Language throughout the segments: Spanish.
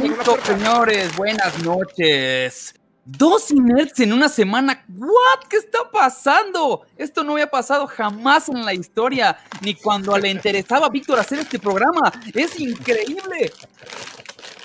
bonito, señores. Buenas noches. Dos inerts en una semana. ¿What? ¿Qué está pasando? Esto no había pasado jamás en la historia, ni cuando le interesaba a Víctor hacer este programa. Es increíble.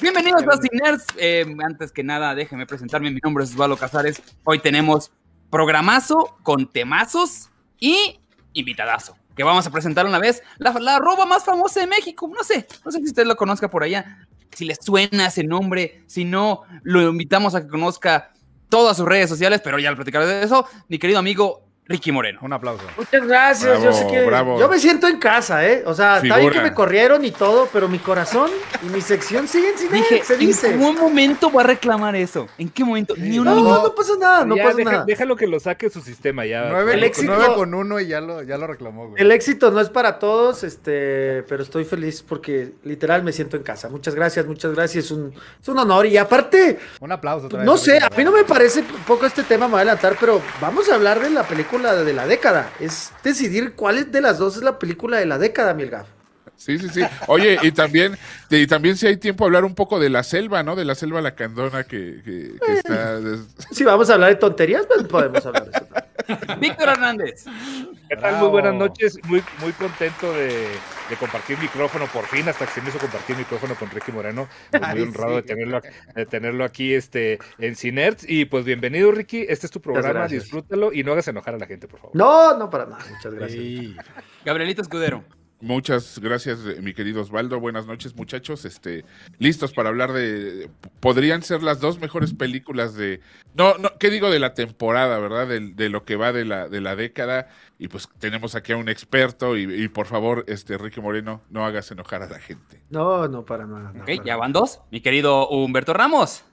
Bienvenidos a Cinerts. Eh, antes que nada, déjenme presentarme. Mi nombre es Osvaldo Casares. Hoy tenemos programazo con temazos y invitadazo que vamos a presentar una vez, la, la arroba más famosa de México. No sé, no sé si usted lo conozca por allá, si le suena ese nombre, si no, lo invitamos a que conozca todas sus redes sociales, pero ya lo platicaré de eso. Mi querido amigo Ricky Moreno. Un aplauso. Muchas gracias. yo sé que yo me siento en casa, ¿eh? O sea, está bien que me corrieron y todo, pero mi corazón y mi sección siguen sin Dije, se dice. ¿En qué momento va a reclamar eso? ¿En qué momento? Ni no, no, no pasa nada, no ya, pasa deja, nada. Déjalo que lo saque su sistema ya. Nueve, el éxito, nueve con uno y ya lo, ya lo reclamó, güey. El éxito no es para todos, este, pero estoy feliz porque literal me siento en casa. Muchas gracias, muchas gracias. Es un, es un honor. Y aparte, un aplauso. Otra vez, no sé, a mí no me parece poco este tema, me voy a adelantar, pero vamos a hablar de la película de la década. Es decidir cuál de las dos es la película de la década, Milgaf. Sí, sí, sí. Oye, y también, y también si hay tiempo hablar un poco de la selva, ¿no? De la selva lacandona que, que, que está. Si vamos a hablar de tonterías, pues podemos hablar de eso. Víctor Hernández. ¿Qué tal? Muy buenas noches. Muy, muy contento de, de, compartir micrófono por fin, hasta que se me hizo compartir micrófono con Ricky Moreno. Pues muy Ay, honrado sí. de, tenerlo, de tenerlo aquí este, en Cinerts. Y pues bienvenido, Ricky. Este es tu programa, disfrútalo y no hagas enojar a la gente, por favor. No, no para nada. Muchas gracias. Sí. Gabrielito Escudero. Muchas gracias, mi querido Osvaldo. Buenas noches, muchachos. Este, listos para hablar de. Podrían ser las dos mejores películas de. No, no, ¿qué digo de la temporada, verdad? De, de lo que va de la, de la década. Y pues tenemos aquí a un experto. Y, y, por favor, este, Enrique Moreno, no hagas enojar a la gente. No, no, para nada. No, ok, para ya van dos. Mi querido Humberto Ramos.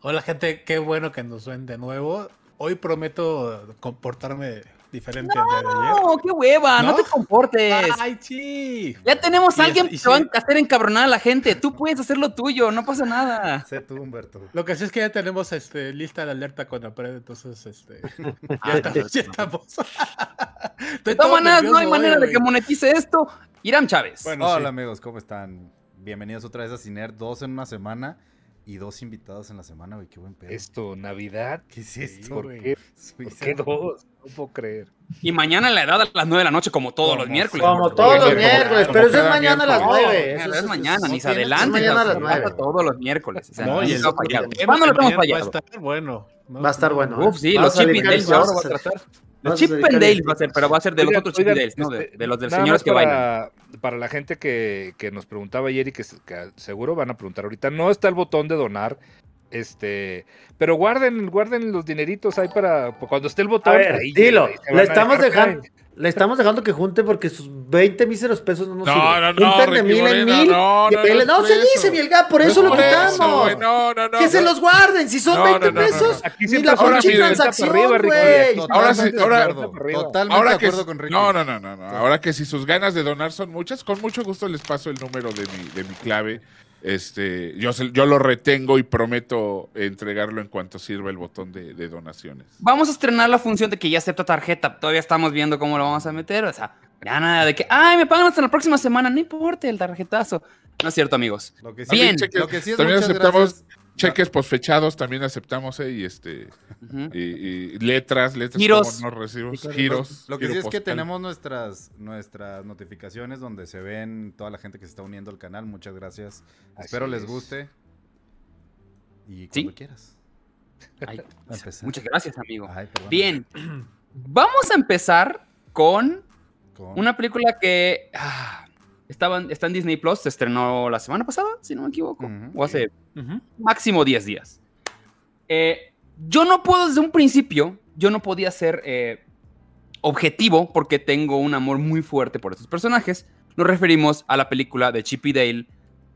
Hola, gente. Qué bueno que nos ven de nuevo. Hoy prometo comportarme diferente no, de ayer. No, qué hueva, no, no te comportes. Ay, sí. Ya tenemos a alguien que va a hacer encabronar a la gente. Tú puedes hacer lo tuyo, no pasa nada. Sé tú, Humberto. Lo que sí es que ya tenemos este, lista de alerta con la pared, entonces este, ya estamos. Ya estamos. de todas maneras, no hay manera de que monetice esto. Irán Chávez. Bueno, Hola, sí. amigos, ¿cómo están? Bienvenidos otra vez a Ciner, dos en una semana y dos invitados en la semana, güey, qué buen pedo. ¿Esto, Navidad? ¿Qué es esto? ¿Por qué? ¿Por qué dos? No puedo creer. Y mañana a la edad a las 9 de la noche, como todos como, los miércoles. Como todos los miércoles, pero eso es mañana a las 9. Eso es mañana, ni se adelante. mañana a las 9. Todos los miércoles. Va a estar bueno. Va a estar bueno. Uf, sí, los va a tratar. Los Chip and Dale va a ser, pero va a ser de los otros Chip and Dales, ¿no? De, de los de señores que para, bailan. Para la gente que, que nos preguntaba ayer y que, que seguro van a preguntar ahorita, no está el botón de donar. Este, pero guarden, guarden los dineritos ahí para cuando esté el botón. A ver, ahí, dilo, ahí le estamos dejando, caer. Le estamos dejando que junte porque sus 20 míseros pesos no nos no, sirven. No, no, Junten de mil en mil. No, no, no, no, se dice, Mielga, por eso no lo quitamos. Eso, no, no, no, que se los guarden, si son 20 pesos, ni la pinche transacción, güey. Ahora sí, ahora, totalmente ahora de que, acuerdo con Ricky. No, no, no, no, no. Ahora que si sus ganas de donar son muchas, con mucho gusto les paso el número de mi, de mi clave. Este, yo, yo lo retengo y prometo entregarlo en cuanto sirva el botón de, de, donaciones. Vamos a estrenar la función de que ya acepta tarjeta. Todavía estamos viendo cómo lo vamos a meter. O sea, ya nada de que, ay, me pagan hasta la próxima semana. No importa el tarjetazo. No es cierto, amigos. Lo que sí, Bien. Lo que sí es también aceptamos gracias. Cheques posfechados, también aceptamos, eh, y este, uh -huh. y, y, letras, letras giros. como no recibos, giros. Lo que giro sí es que tenemos nuestras, nuestras notificaciones donde se ven toda la gente que se está uniendo al canal. Muchas gracias. Así Espero les es. guste. Y cuando ¿Sí? quieras. Ay, muchas gracias, amigo. Ay, perdón. Bien, vamos a empezar con, Con- una película que ah, estaba, está en Disney Plus. Se estrenó la semana pasada, si no me equivoco. O hace Máximo 10 días. Eh, yo no puedo desde un principio, yo no podía ser eh, objetivo porque tengo un amor muy fuerte por estos personajes. Nos referimos a la película de Chip y Dale,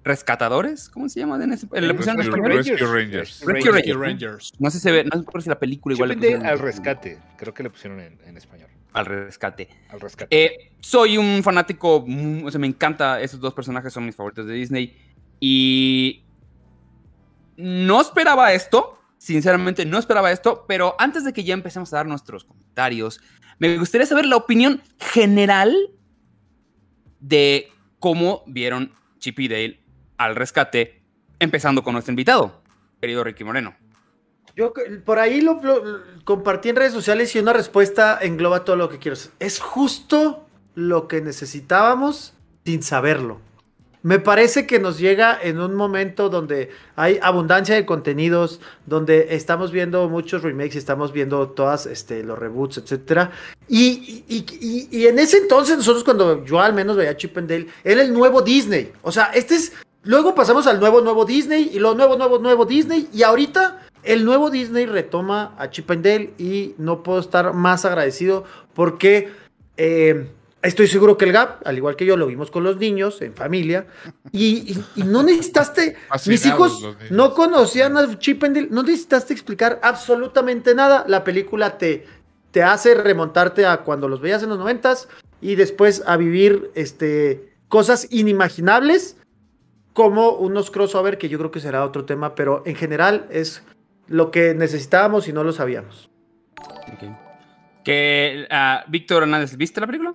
Rescatadores, ¿cómo se llama? En ese- ¿Le pusieron en Rescue, español? Rescue Rangers. Rescue Rangers. Rangers. No sé si se ve, no sé si la película igual Chip Dale al rescate, creo que le pusieron en, en español. al rescate. Al rescate. Eh, soy un fanático, o sea, me encanta, esos dos personajes son mis favoritos de Disney. Y no esperaba esto, sinceramente no esperaba esto, pero antes de que ya empecemos a dar nuestros comentarios, me gustaría saber la opinión general de cómo vieron Chip Dale al rescate Empezando con nuestro invitado, querido Ricky Moreno. Yo por ahí lo, compartí en redes sociales y una respuesta engloba todo lo que quiero. Es justo lo que necesitábamos sin saberlo. Me parece que nos llega en un momento donde hay abundancia de contenidos, donde estamos viendo muchos remakes, estamos viendo todas este, los reboots, etcétera. Y, en ese entonces, nosotros cuando yo al menos veía Chip and Dale, era el nuevo Disney. O sea, este es. Luego pasamos al nuevo, nuevo Disney y lo nuevo, nuevo, nuevo Disney. Y ahorita el nuevo Disney retoma a Chip and Dale y no puedo estar más agradecido porque. Eh, Estoy seguro que el Gap, al igual que yo, lo vimos con los niños, en familia, y, no necesitaste, mis hijos no conocían a Chip and Dale, no necesitaste explicar absolutamente nada. La película te, te hace remontarte a cuando los veías en los noventas y después a vivir este, cosas inimaginables como unos crossover, que yo creo que será otro tema, pero en general es lo que necesitábamos y no lo sabíamos. Que, uh, Víctor Hernández, ¿viste la película?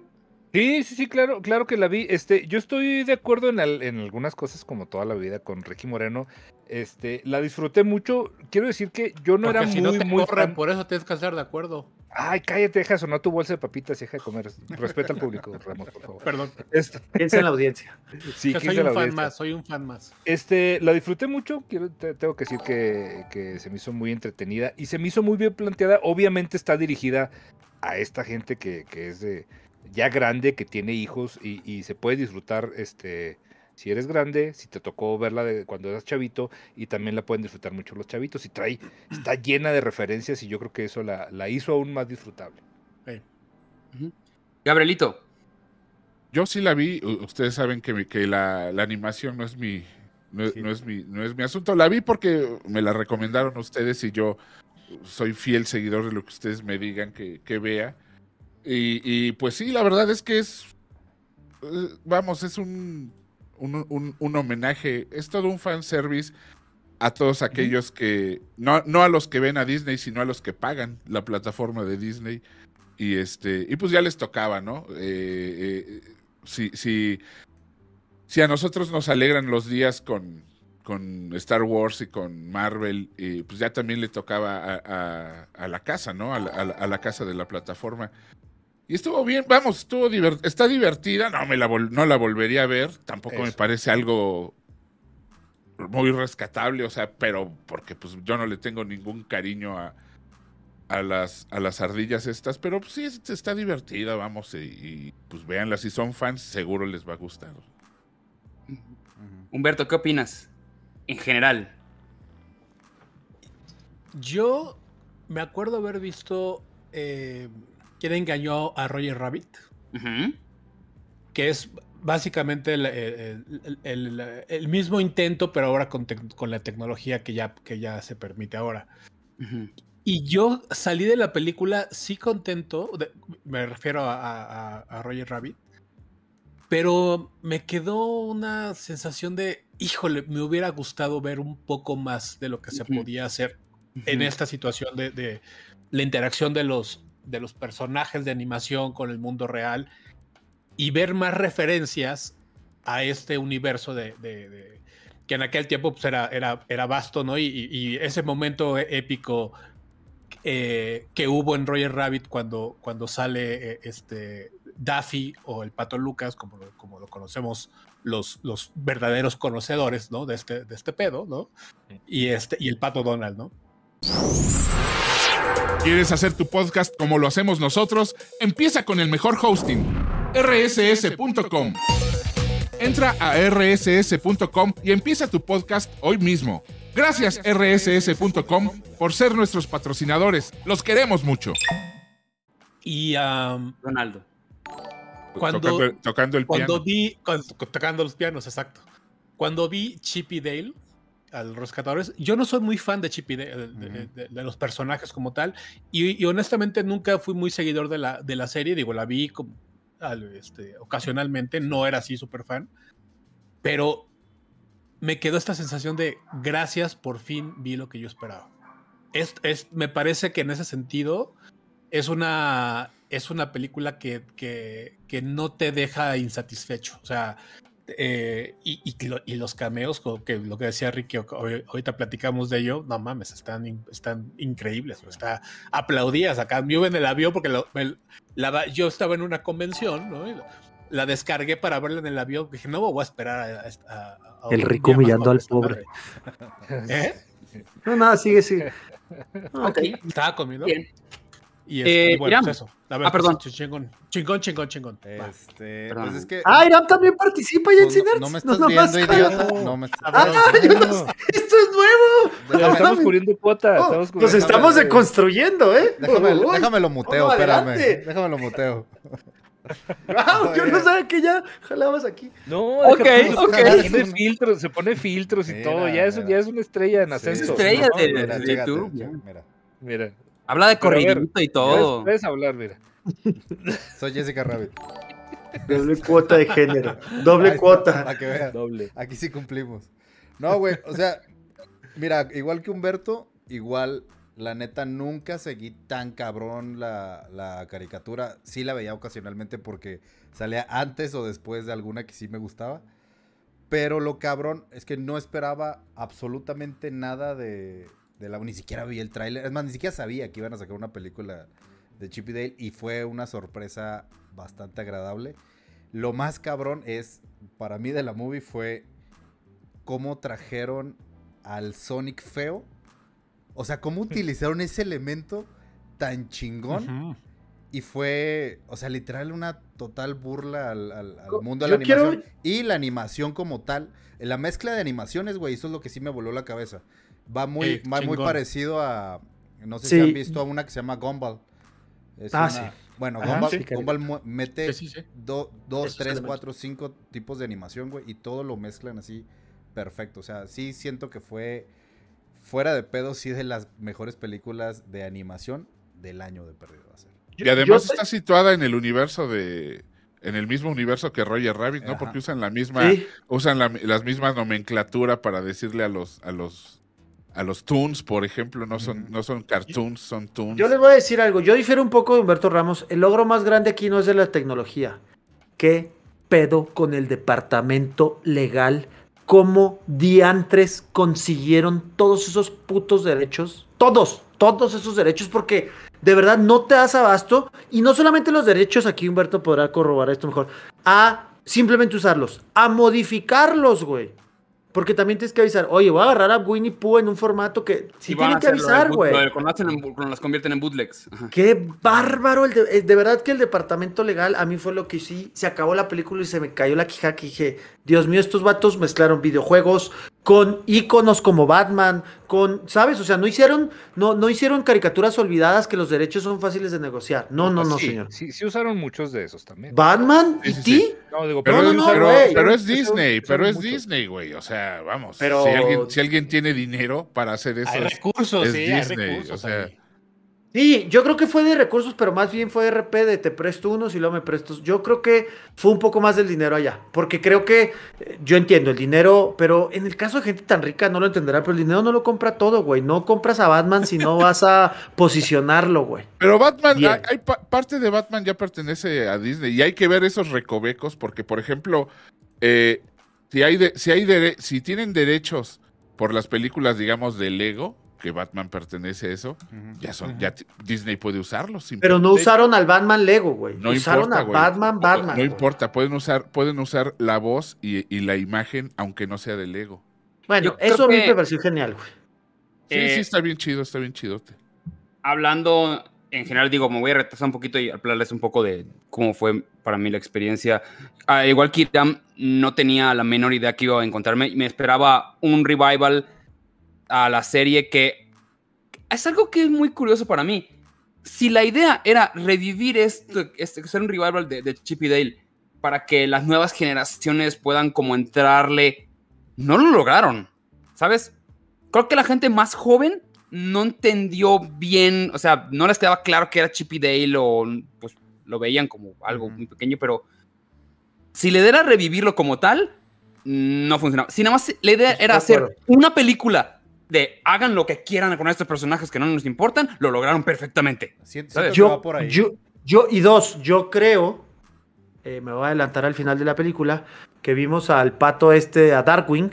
Sí, sí, sí, claro, claro que la vi. Este, yo estoy de acuerdo en, en, algunas cosas, como toda la vida con Ricky Moreno. Este, la disfruté mucho. Quiero decir que yo no era muy, no te muy Por eso tienes que estar de acuerdo. Ay, cállate, deja sonar tu bolsa de papitas y deja de comer. Respeta al público, Ramos, por favor. Perdón. Este... Piensa en la audiencia. Sí, soy un fan más, soy un fan más. Este, la disfruté mucho. Quiero, tengo que decir que, que se me hizo muy entretenida y se me hizo muy bien planteada. Obviamente está dirigida a esta gente que, que es de ya grande, que tiene hijos y, se puede disfrutar, este, si eres grande, si te tocó verla de cuando eras chavito, y también la pueden disfrutar mucho los chavitos. Y trae, está llena de referencias y yo creo que eso la, la hizo aún más disfrutable. Gabrielito. Yo sí la vi, ustedes saben que, que la, animación no es mi, no, es mi, no es mi asunto. La vi porque me la recomendaron ustedes y yo soy fiel seguidor de lo que ustedes me digan que, que vea. Y, pues sí, la verdad es que es, eh, vamos, es un, un, homenaje, es todo un fanservice a todos aquellos que, no, no a los que ven a Disney, sino a los que pagan la plataforma de Disney. Y este, y pues ya les tocaba, ¿no? Eh, eh, si, si, si a nosotros nos alegran los días con, con Star Wars y con Marvel, y pues ya también le tocaba a, la casa, ¿no? A a la, casa de la plataforma. Y estuvo bien, vamos, estuvo está divertida, no me la no la volvería a ver, tampoco me parece algo muy rescatable, o sea, pero porque pues yo no le tengo ningún cariño a, a las a las ardillas estas, pero pues, sí está divertida, vamos, y, pues véanla, si son fans seguro les va a gustar. Humberto, ¿qué opinas? En general. Yo me acuerdo haber visto eh, quién engañó a Roger Rabbit, que es básicamente el, mismo intento, pero ahora con, la tecnología que ya, que ya se permite ahora. Y yo salí de la película sí contento, me refiero a, Roger Rabbit, pero me quedó una sensación de, híjole, me hubiera gustado ver un poco más de lo que se podía hacer en esta situación de, la interacción de los, de los personajes de animación con el mundo real y ver más referencias a este universo de, que en aquel tiempo pues, era, era, era vasto, ¿no? Y, ese momento épico eh, que hubo en Roger Rabbit cuando, cuando sale eh, este Daffy o el Pato Lucas, como lo, como lo conocemos los, los verdaderos conocedores, ¿no? De este, de este pedo, ¿no? Y, este, y el Pato Donald, ¿no? ¿Quieres hacer tu podcast como lo hacemos nosotros? Empieza con el mejor hosting, rss.com. Entra a rss.com y empieza tu podcast hoy mismo. Gracias rss.com por ser nuestros patrocinadores. Los queremos mucho. Y Ronaldo. Cuando, tocando, el, cuando vi tocando los pianos, exacto. Cuando vi Chippy Dale, al rescatadores. Yo no soy muy fan de Chippy, de, los personajes como tal, y, honestamente nunca fui muy seguidor de la, de la serie, digo, la vi como, este, ocasionalmente, no era así súper fan, pero me quedó esta sensación de gracias, por fin vi lo que yo esperaba. Es, es, me parece que en ese sentido es una, es una película que, que, que no te deja insatisfecho. O sea, Eh, y, y, los cameos, que lo que decía Ricky, ahorita platicamos de ello, no mames, están, están increíbles, está aplaudías acá. Yo en el avión porque la, yo estaba en una convención, ¿no? la descargué para verla en el avión. Dije, no voy a esperar a. el rico humillando al pobre. ¿Eh? No, nada, sigue, sigue. ok, estaba comiendo. Bien. Y, es, eh, bueno, pues eso. ah, pues, perdón. Chingón, chingón, chingón, chingón. Este, pues es que, ah, Irán también participa ya en Cine. No, me estás viendo, idiota. No me estás... Ah, yo no sé. Esto es nuevo. estamos cubriendo cuota. Oh, estamos nos estamos deconstruyendo, ¿eh? Déjame, déjame lo muteo, espérame. Déjame lo muteo. Wow, yo no sabía que ya jalabas aquí. No, ok, ok. Se pone filtros, se pone filtros y todo. Ya es, ya es una estrella en ascenso. estrella de, mira, de YouTube. Mira. mira. Habla de corridito y todo. Puedes hablar, mira. Soy Jessica Rabbit. Doble cuota de género. Doble cuota. Para que vean. Doble. Aquí sí cumplimos. No, güey. O sea, mira, igual que Humberto, igual la neta, nunca seguí tan cabrón la, la, caricatura. Sí la veía ocasionalmente porque salía antes o después de alguna que sí me gustaba. Pero lo cabrón es que no esperaba absolutamente nada de, de la... Ni siquiera vi el tráiler. Es más, ni siquiera sabía que iban a sacar una película de Chip y Dale. Y fue una sorpresa bastante agradable. Lo más cabrón es, para mí de la movie, fue cómo trajeron al Sonic feo o sea, cómo utilizaron ese elemento tan chingón. Y fue, o sea, literal una total burla al, mundo de la animación. Y la animación como tal, la mezcla de animaciones, güey, eso es lo que sí me voló la cabeza. Va muy, muy parecido a, no sé si han visto a una que se llama Gumball. ah, sí. Bueno, Gumball, mete dos, tres, cuatro, cinco tipos de animación, güey, y todo lo mezclan así perfecto. O sea, sí siento que fue fuera de pedo, sí de las mejores películas de animación del año de perdido a ser. Y además está situada en el universo de. En el mismo universo que Roger Rabbit, ¿no? Porque usan la misma. Usan las mismas nomenclatura para decirle a los. A los a los Toons, por ejemplo, no son, no son cartoons, son Toons. Yo les voy a decir algo. Yo difiero un poco de Humberto Ramos. El logro más grande aquí no es de la tecnología. ¿Qué pedo con el departamento legal cómo diantres consiguieron todos esos putos derechos. Todos, todos esos derechos, porque de verdad no te das abasto. Y no solamente los derechos, aquí Humberto podrá corroborar esto mejor, a simplemente usarlos, a modificarlos, güey. Porque también tienes que avisar, oye, voy a agarrar a Winnie Pooh en un formato que sí tiene que avisar, güey. Cuando las convierten en bootlegs. Qué bárbaro. El de, de, verdad que el departamento legal a mí fue lo que sí. Se acabó la película y se me cayó la quija que dije, Dios mío, estos vatos mezclaron videojuegos con iconos como Batman, con, ¿sabes? O sea, no hicieron, no, no hicieron caricaturas olvidadas que los derechos son fáciles de negociar. No, no, no, señor. Sí, sí usaron muchos de esos también. ¿Batman? ¿Y ti? No, digo, pero, no, no, pero, es Disney, pero es Disney, güey. O sea, vamos. Pero... Si, alguien, si alguien tiene dinero para hacer eso. Hay recursos, sí, hay recursos. O sea, Sí, yo creo que fue de recursos, pero más bien fue RP de te presto unos y luego me prestos. Yo creo que fue un poco más del dinero allá, porque creo que eh, yo entiendo el dinero, pero en el caso de gente tan rica no lo entenderá, pero el dinero no lo compra todo, güey. No compras a Batman si no vas a posicionarlo, güey. Pero Batman, hay, parte de Batman ya pertenece a Disney y hay que ver esos recovecos, porque por ejemplo, eh, si hay, si hay si tienen derechos por las películas, digamos, de Lego que Batman pertenece a eso, ya son, ya Disney puede usarlo. Pero no usaron al Batman Lego, güey. No usaron a Batman, Batman. No, importa, pueden usar, pueden usar la voz y, la imagen, aunque no sea de Lego. Bueno, eso a mí me pareció genial, güey. Sí, sí, eh, está bien chido, está bien chidote. Hablando en general, digo, me voy a retrasar un poquito y hablarles un poco de cómo fue para mí la experiencia. Ah, igual que Iram, no tenía la menor idea que iba a encontrarme. Me esperaba un revival a la serie que es algo que es muy curioso para mí. Si la idea era revivir esto, este, ser un revival de, de Chip y Dale para que las nuevas generaciones puedan como entrarle, no lo lograron, ¿sabes? Creo que la gente más joven no entendió bien, o sea, no les quedaba claro que era Chip y Dale o pues lo veían como algo muy pequeño, pero si le diera revivirlo como tal, no funcionaba. Si nada más la idea era hacer una película de hagan lo que quieran con estos personajes que no nos importan, lo lograron perfectamente. Yo, yo, yo, y dos, yo creo, eh, me voy a adelantar al final de la película, que vimos al pato este, a Darkwing,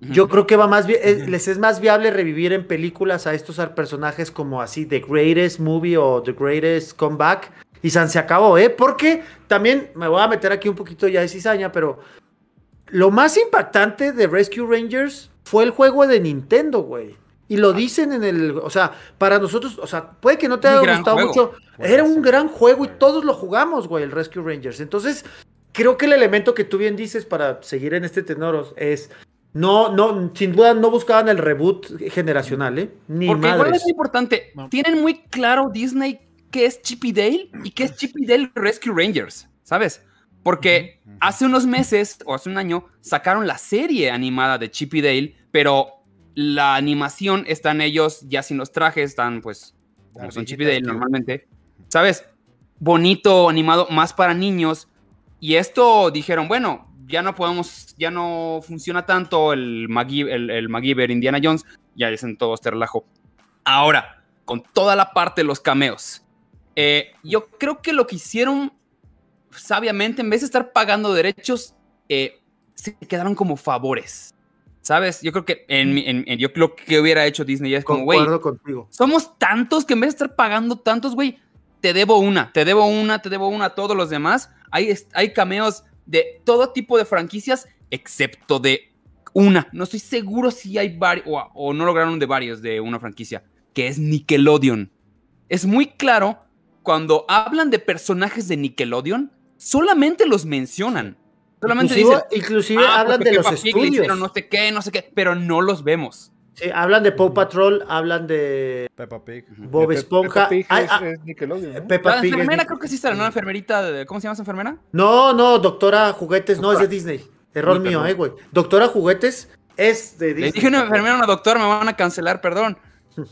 yo creo que va más bien, eh, les es más viable revivir en películas a estos personajes como así The Greatest Movie o The Greatest Comeback. Y San se acabó, ¿eh? Porque también me voy a meter aquí un poquito ya de cizaña, pero lo más impactante de Rescue Rangers fue el juego de Nintendo, güey. Y lo dicen en el, o sea, para nosotros, o sea, puede que no te haya gustado mucho. Era un gran juego y todos lo jugamos, güey, el Rescue Rangers. Entonces, creo que el elemento que tú bien dices para seguir en este tenor es no, no, sin duda no buscaban el reboot generacional, ¿eh? Ni Porque igual es importante. Tienen muy claro Disney qué es Chippy Dale y qué es Chippy Dale Rescue Rangers, ¿sabes? Porque hace unos meses o hace un año sacaron la serie animada de Chippy Dale, pero la animación están ellos ya sin los trajes, están pues como son Chippy Dale normalmente, ¿sabes? Bonito, animado, más para niños. Y esto dijeron, bueno, ya no podemos, ya no funciona tanto el, el, el MacGyver Indiana Jones, ya dicen todo este relajo. Ahora, con toda la parte de los cameos, eh, yo creo que lo que hicieron sabiamente, en vez de estar pagando derechos, eh, se quedaron como favores. ¿Sabes? Yo creo que en, en, yo creo que hubiera hecho Disney es como, güey, somos tantos que en vez de estar pagando tantos, güey, te debo una, te debo una, te debo una a todos los demás. Hay, hay cameos de todo tipo de franquicias, excepto de una. No estoy seguro si hay varios, o, no lograron de varios de una franquicia, que es Nickelodeon. Es muy claro, cuando hablan de personajes de Nickelodeon, solamente los mencionan. Solamente inclusive, dicen, inclusive ah, hablan de los estudios. no sé qué, no sé qué, pero no los vemos. Sí, hablan de Paw Patrol, hablan de Peppa Pig, Bob Esponja. Peppa Pig ah, es, Nickelodeon, ¿no? Peppa la enfermera creo que sí está, ¿no? La enfermerita, de, ¿cómo se llama esa enfermera? No, no, Doctora Juguetes, no, es de Disney. Error mío, eh, güey. Doctora Juguetes es de Disney. Le dije una enfermera a una doctora, me van a cancelar, perdón.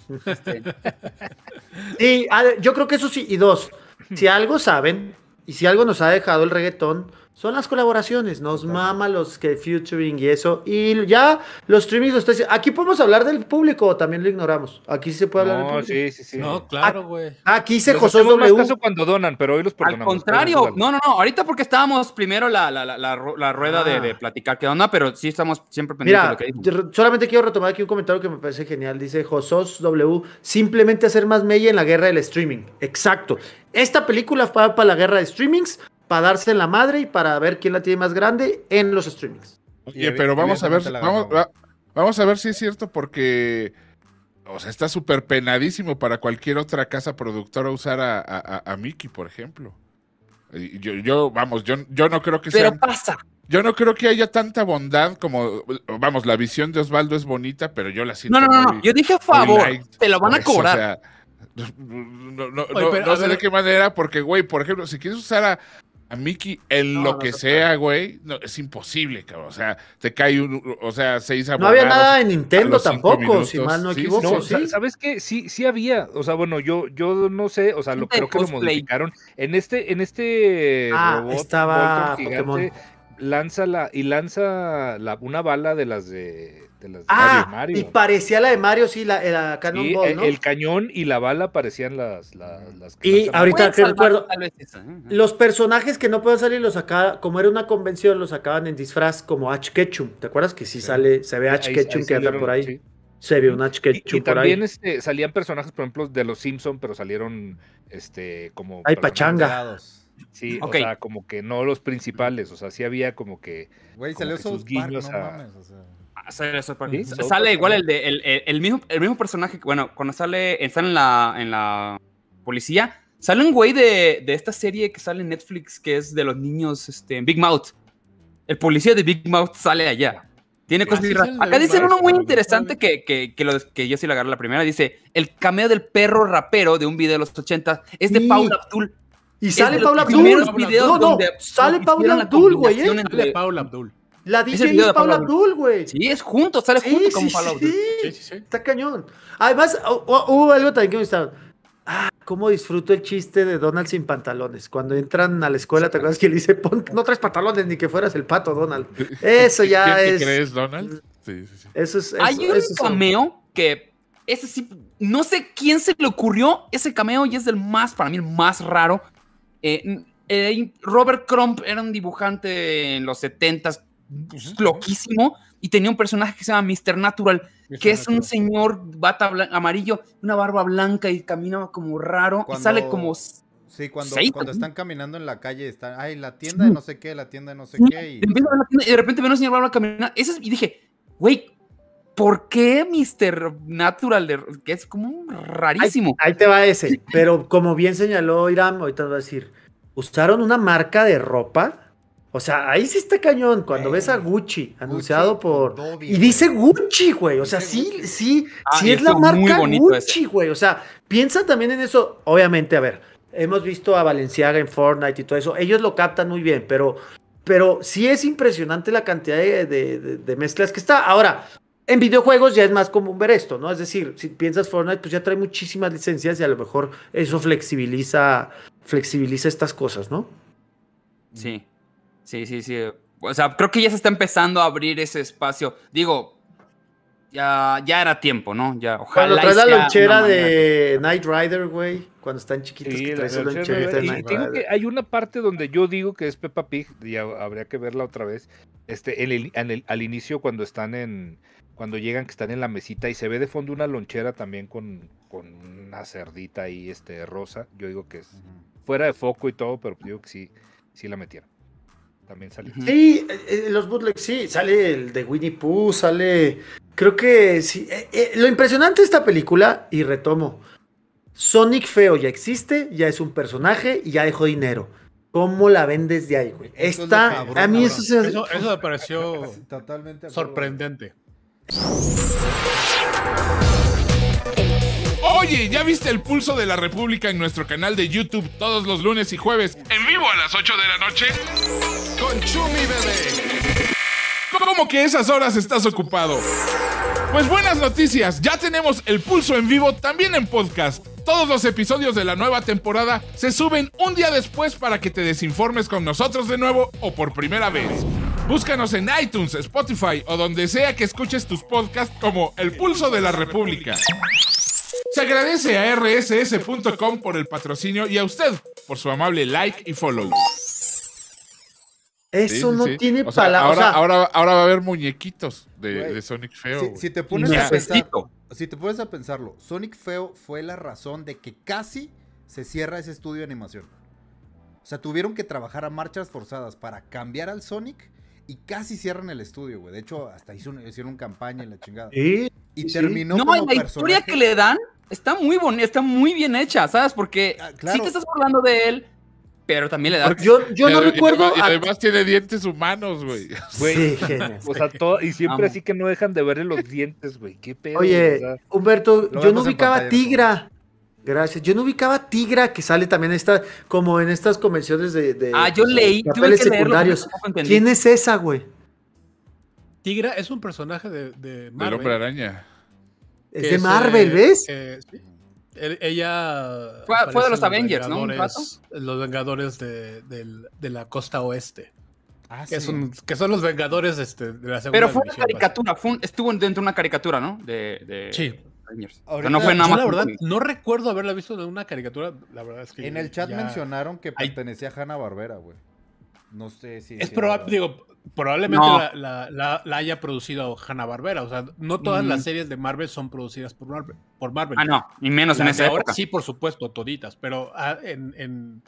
Sí, yo creo que eso sí. Y dos, si algo saben, y si algo nos ha dejado el reggaetón, son las colaboraciones, nos mama los que featuring y eso. Y ya los streamings lo está Aquí podemos hablar del público o también lo ignoramos. Aquí se puede hablar del público. Sí, sí, sí. No, claro, güey. Aquí se José W. caso cuando donan, pero hoy los perdonamos. Al contrario, no, no, no. Ahorita porque estábamos primero la, la, la, la rueda de, de, ah. platicar qué onda, pero sí estamos siempre pendientes de lo que Mira, solamente quiero retomar aquí un comentario que me parece genial. Dice Josos W, simplemente hacer más mella en la guerra del streaming. Exacto. Esta película fue para la guerra de streamings para darse en la madre y para ver quién la tiene más grande en los streamings. Oye, pero vamos a ver, vamos, a ver si es cierto porque, o sea, está súper penadísimo para cualquier otra casa productora usar a, Mickey, por ejemplo. Yo, yo, vamos, yo, yo no creo que sea. Pero pasa. Yo no creo que haya tanta bondad como, vamos, la visión de Osvaldo es bonita, pero yo la siento. No, no, no, yo dije a favor, te lo van a cobrar. No, no, no sé de qué manera, porque, güey, por ejemplo, si quieres usar a, a Mickey en lo que sea, güey, no, es imposible, cabrón. O sea, te cae un, o sea, seis No había nada en Nintendo tampoco, si mal no equivoco. Sí, ¿Sabes qué? Sí, sí había. O sea, bueno, yo, yo no sé, o sea, lo, creo que lo modificaron. En este, en este ah, robot estaba gigante, lanza la, y lanza la, una bala de las de ah, Y parecía la de Mario, sí, la, la Canon Ball, ¿no? El cañón y la bala parecían las. las, y ahorita que recuerdo, ¿eh? los personajes que no pueden salir los sacaban, como era una convención, los sacaban en disfraz como H. Ketchum. ¿Te acuerdas que sí, sale, se ve H. Ketchum que anda por ahí? Se ve un H. Ketchum y, también Este, salían personajes, por ejemplo, de los Simpson, pero salieron este como. Hay pachanga. Sí, o sea, como que no los principales, o sea, sí había como que. Güey, salió sus guiños a. o sea. Sale, igual el, de, el, mismo, el mismo personaje, bueno, cuando sale, está en la, en la policía, sale un güey de, de, esta serie que sale en Netflix, que es de los niños, este, Big Mouth. El policía de Big Mouth sale allá. Tiene ah, cosas Acá dicen uno muy interesante que, que, que, lo, que yo sí le agarré la primera. Dice, el cameo del perro rapero de un video de los 80 es de Paula Abdul. Y sale Paula Abdul. No, no, sale Paula Abdul, güey. ¿eh? Sale Paula Abdul. La DJ es, Paula Abdul, güey. Sí, es junto, sale junto con Paula Abdul. Sí, sí, sí, Está cañón. Además, hubo algo también que me estaba. Ah, cómo disfruto el chiste de Donald sin pantalones. Cuando entran a la escuela, ¿te acuerdas que le dice, no traes pantalones ni que fueras el pato, Donald? Eso ya es. crees, Donald? Sí, sí, sí. Eso es. Hay un cameo que. Ese sí. No sé quién se le ocurrió ese cameo y es el más, para mí, el más raro. Eh, eh, Robert Crump era un dibujante en los 70s pues, loquísimo y tenía un personaje que se llama Mr. Natural, que es un señor bata amarillo, una barba blanca y caminaba como raro y sale como Sí, cuando, cuando están caminando en la calle, están, ay, la tienda de no sé qué, la tienda de no sé qué. Y... de repente ven a un señor barba caminar. y dije, güey, ¿por qué Mr. Natural? que es como rarísimo. Ahí, te va ese. Pero como bien señaló Iram, ahorita te voy a decir, usaron una marca de ropa. O sea, ahí sí está cañón. Cuando ves a Gucci anunciado por. y dice Gucci, güey. O sea, sí, sí, ah, sí es la marca Gucci, güey. O sea, piensa también en eso. Obviamente, a ver, hemos visto a Valenciaga en Fortnite y todo eso. Ellos lo captan muy bien, pero, pero sí es impresionante la cantidad de mezclas que está. Ahora, en videojuegos ya es más común ver esto, ¿no? Es decir, si piensas Fortnite, pues ya trae muchísimas licencias y a lo mejor eso flexibiliza, flexibiliza estas cosas, ¿no? Sí, sí, sí, sí. O sea, creo que ya se está empezando a abrir ese espacio. Digo, ya, ya era tiempo, ¿no? Ya, ojalá. Cuando traes la lonchera de Night Rider, güey, cuando están chiquitos sí, que traes la lonchera de Night Rider. Que hay una parte donde yo digo que es Peppa Pig, y habría que verla otra vez. Este, al inicio, cuando están en cuando llegan que están en la mesita y se ve de fondo una lonchera también con, con una cerdita ahí este rosa. Yo digo que es fuera de foco y todo, pero digo que sí, sí la metieron. También sale. Sí, eh, eh, los bootlegs sí, sale el de Winnie Pooh, sale. Creo que sí. Eh, lo impresionante de esta película, y retomo, Sonic Feo ya existe, ya es un personaje y ya dejó dinero. ¿Cómo la ven desde ahí, güey? Está. a mí eso, se... eso, eso me pareció Totalmente sorprendente. Oye, ¿ya viste el pulso de la República en nuestro canal de YouTube todos los lunes y jueves en vivo a las 8 de la noche? Con Chumi Bebé. ¿Cómo que esas horas estás ocupado? Pues buenas noticias, ya tenemos el pulso en vivo también en podcast. Todos los episodios de la nueva temporada se suben un día después para que te desinformes con nosotros de nuevo o por primera vez. Búscanos en iTunes, Spotify o donde sea que escuches tus podcasts como El Pulso de la República. Se agradece a rss.com por el patrocinio y a usted por su amable like y follow. Eso no tiene palabras. Ahora, ahora, va a haber muñequitos de, Sonic Feo. Si, te pones a si te pones a pensarlo, Sonic Feo fue la razón de que casi se cierra ese estudio de animación. O sea, tuvieron que trabajar a marchas forzadas para cambiar al Sonic y casi cierran el estudio, güey. De hecho, hasta hicieron, hicieron campaña en la chingada. y terminó No, la historia que le dan está muy bonita, está muy bien hecha, ¿sabes? Porque ah, sí te estás hablando de él, pero también le da. Yo, yo no recuerdo. Y además, tiene dientes humanos, güey. Sí, o sea, todo, y siempre así que no dejan de verle los dientes, güey. Qué pedo. Oye, Humberto, yo no ubicaba Tigra. Gracias. Yo no ubicaba Tigra, que sale también esta, como en estas convenciones de, ah, yo leí, papeles secundarios. ¿Quién es esa, güey? Tigra es un personaje de, de Marvel. hombre araña. Es de Marvel, ¿ves? sí. Ella fue, de los Avengers, ¿no? Los Vengadores de, la costa oeste. Ah, que, son, que son los Vengadores este, de la segunda Pero fue una caricatura, estuvo dentro de una caricatura, ¿no? De, sí. no fue nada más. La verdad, no recuerdo haberla visto en una caricatura. La verdad es que. En el chat mencionaron que pertenecía a Hanna Barbera, güey. No sé si. Es probable, digo, probablemente la, haya producido Hanna Barbera. O sea, no todas las mm. series de Marvel son producidas por Marvel. Por Marvel. Ah, no, ni menos en esa época. Sí, por supuesto, toditas. Pero ah, en,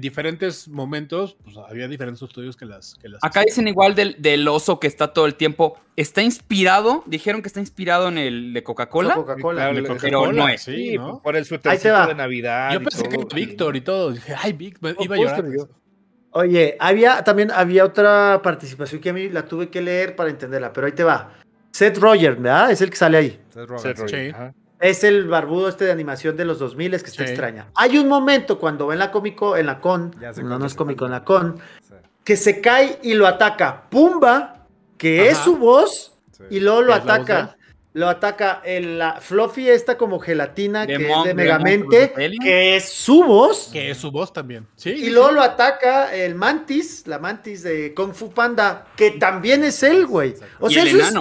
diferentes momentos, pues había diferentes estudios que las. Que las Acá dicen igual del, del, oso que está todo el tiempo. Está inspirado, dijeron que está inspirado en el de Coca-Cola. Coca-Cola. pero no es. Sí, por el suétercito de Navidad. Yo pensé que Víctor y todo. Dije, ay, Víctor, iba a llorar. Oye, había también había otra participación que a mí la tuve que leer para entenderla, pero ahí te va. Seth Roger, ¿verdad? Es el que sale ahí. Seth Roger. Es el barbudo este de animación de los 2000 es que está extraña. Hay un momento cuando va en la cómico, en la con, no, no es cómico, en la con, que se cae y lo ataca Pumba, que es su voz, y luego lo ataca lo ataca el, la Fluffy esta como gelatina que es de Megamente, que es su voz. Que es su voz también. Sí, y luego lo ataca el Mantis, la Mantis de Kung Fu Panda, que también es él, güey. O sea, eso es,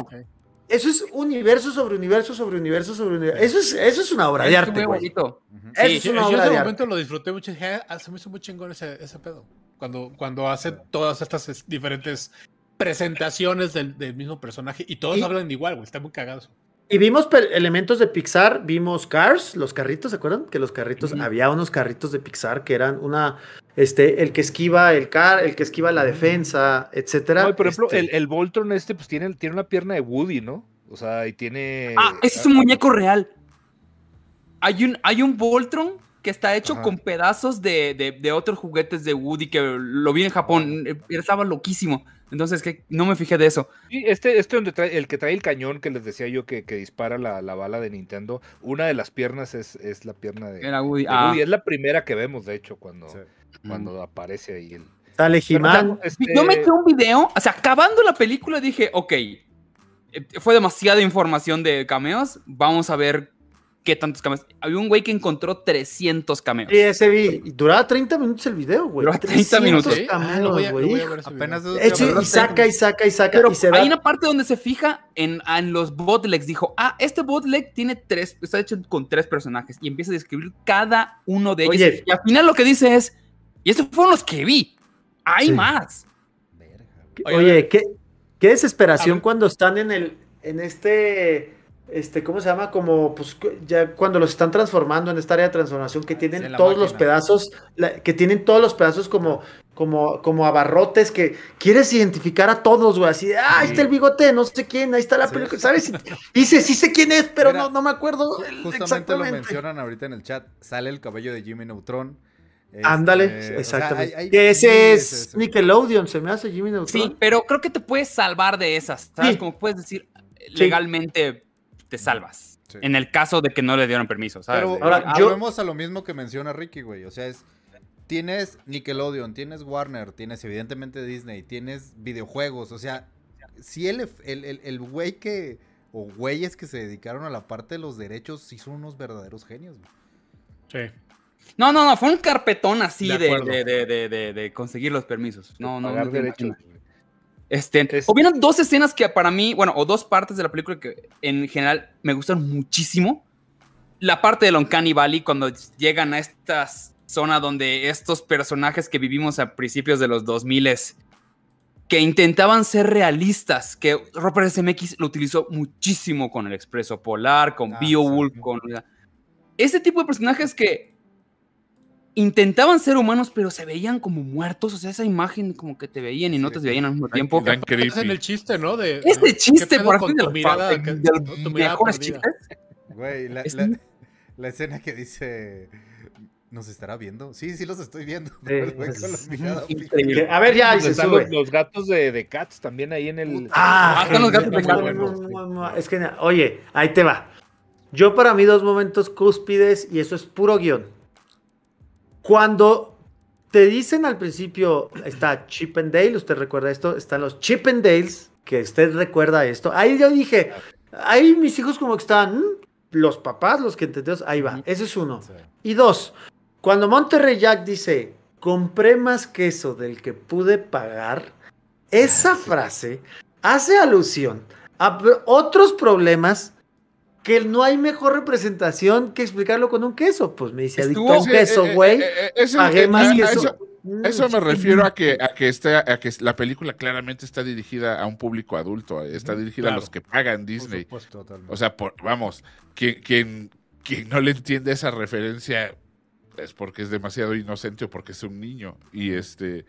eso es universo sobre universo sobre universo sobre universo. Eso es, eso es una obra de arte, güey. Eso es una obra yo ese momento lo disfruté mucho. Ah, se me hizo muy chingón ese, ese pedo. Cuando, cuando hace todas estas diferentes presentaciones del, mismo personaje y todos hablan igual, güey. Está muy cagado. Y vimos elementos de Pixar, vimos Cars, los carritos, ¿se acuerdan? Que los carritos, había unos carritos de Pixar que eran una, este, el que esquiva el car, el que esquiva la defensa, etcétera. por ejemplo, este el, el, Voltron este, pues tiene, tiene una pierna de Woody, ¿no? O sea, y tiene. Ah, ese es un muñeco real. Hay un, hay un Voltron que está hecho con pedazos de, de, otros juguetes de Woody que lo vi en Japón. Eh, estaba loquísimo. Entonces, que no me fijé de eso. Sí, este, este donde trae, el que trae el cañón que les decía yo que, que dispara la, la, bala de Nintendo, una de las piernas es, es la pierna de, Era Woody. Ah. Es la primera que vemos, de hecho, cuando, cuando mm. aparece ahí el. Sale he este Yo me eché un video, o sea, acabando la película dije, ok, eh, fue demasiada información de cameos, vamos a ver qué tantos cameos. Había un güey que encontró 300 cameos. Sí, ese vi. Duraba 30 minutos el video, güey. Duraba 30 minutos. Güey. Apenas y saca y saca y saca. y se hay una parte donde se fija en, en los botlegs. Dijo, ah, este botleg tiene tres, está hecho con tres personajes. Y empieza a describir cada uno de ellos. y al final lo que dice es, y estos fueron los que vi. Hay más. Oye, qué, qué desesperación cuando están en el, en este este, ¿cómo se llama? Como, pues, ya cuando los están transformando en esta área de transformación que tienen todos los pedazos, que tienen todos los pedazos como, como, como abarrotes, que quieres identificar a todos, güey, así ah, ahí está el bigote, no sé quién, ahí está la película, ¿sabes? Dice, sí sé quién es, pero no, no me acuerdo. Justamente lo mencionan ahorita en el chat, sale el cabello de Jimmy Neutron. Ándale, este, exactamente. que ese es Nickelodeon, se me hace Jimmy Neutron. Sí, pero creo que te puedes salvar de esas, ¿sabes? Como puedes decir legalmente te salvas. En el caso de que no le dieron permiso, ¿sabes? Pero ahora, yo... volvemos a lo mismo que menciona Ricky, güey. O sea, es. Tienes Nickelodeon, tienes Warner, tienes evidentemente Disney, tienes videojuegos. O sea, si el, el, güey que. O güeyes que se dedicaron a la parte de los derechos, sí son unos verdaderos genios, güey. Sí. No, no, no, fue un carpetón así de, de, de, conseguir los permisos. No, no, no. Derechos. Este, Hubieron dos escenas que para mí, bueno, o dos partes de la película que en general me gustan muchísimo. La parte de Uncanny Valley, cuando llegan a esta zona donde estos personajes que vivimos a principios de los 2000 que intentaban ser realistas, que Robert SMX lo utilizó muchísimo con el Expreso Polar, con ah, Beowulf, con... Ese tipo de personajes que intentaban ser humanos, pero se veían como muertos. O sea, esa imagen como que te veían y no te veían al mismo tiempo. Es en el chiste, ¿no? De, este chiste, por ejemplo, de, tu mirada, mejores chistes. Güey, la, la, escena que dice. ¿Nos estará viendo? Sí, sí los estoy viendo. A ver, ya, se sube. Los, gatos de, de, Cats también ahí en el... Ah, están los gatos de Cats. Es que, oye, ahí te va. Yo para mí dos momentos cúspides y eso es puro guion. Cuando te dicen al principio, está Chip and Dale, usted recuerda esto, están los Chip and Dales, que usted recuerda esto. Ahí yo dije, ahí mis hijos como que estaban, mm, los papás, los que entendemos, ahí va, ese es uno. Y dos, cuando Monterrey Jack dice, compré más queso del que pude pagar, esa frase hace alusión a otros problemas que no hay mejor representación que explicarlo con un queso. Pues me dice adicto a un queso, eh, güey. Eh, eh, pagué más queso. Eso, me refiero a que, a que esté, a que la película claramente está dirigida a un público adulto, está dirigida a los que pagan Disney. o sea, por, vamos, quien, quien, quien no le entiende esa referencia es porque es demasiado inocente o porque es un niño. Y este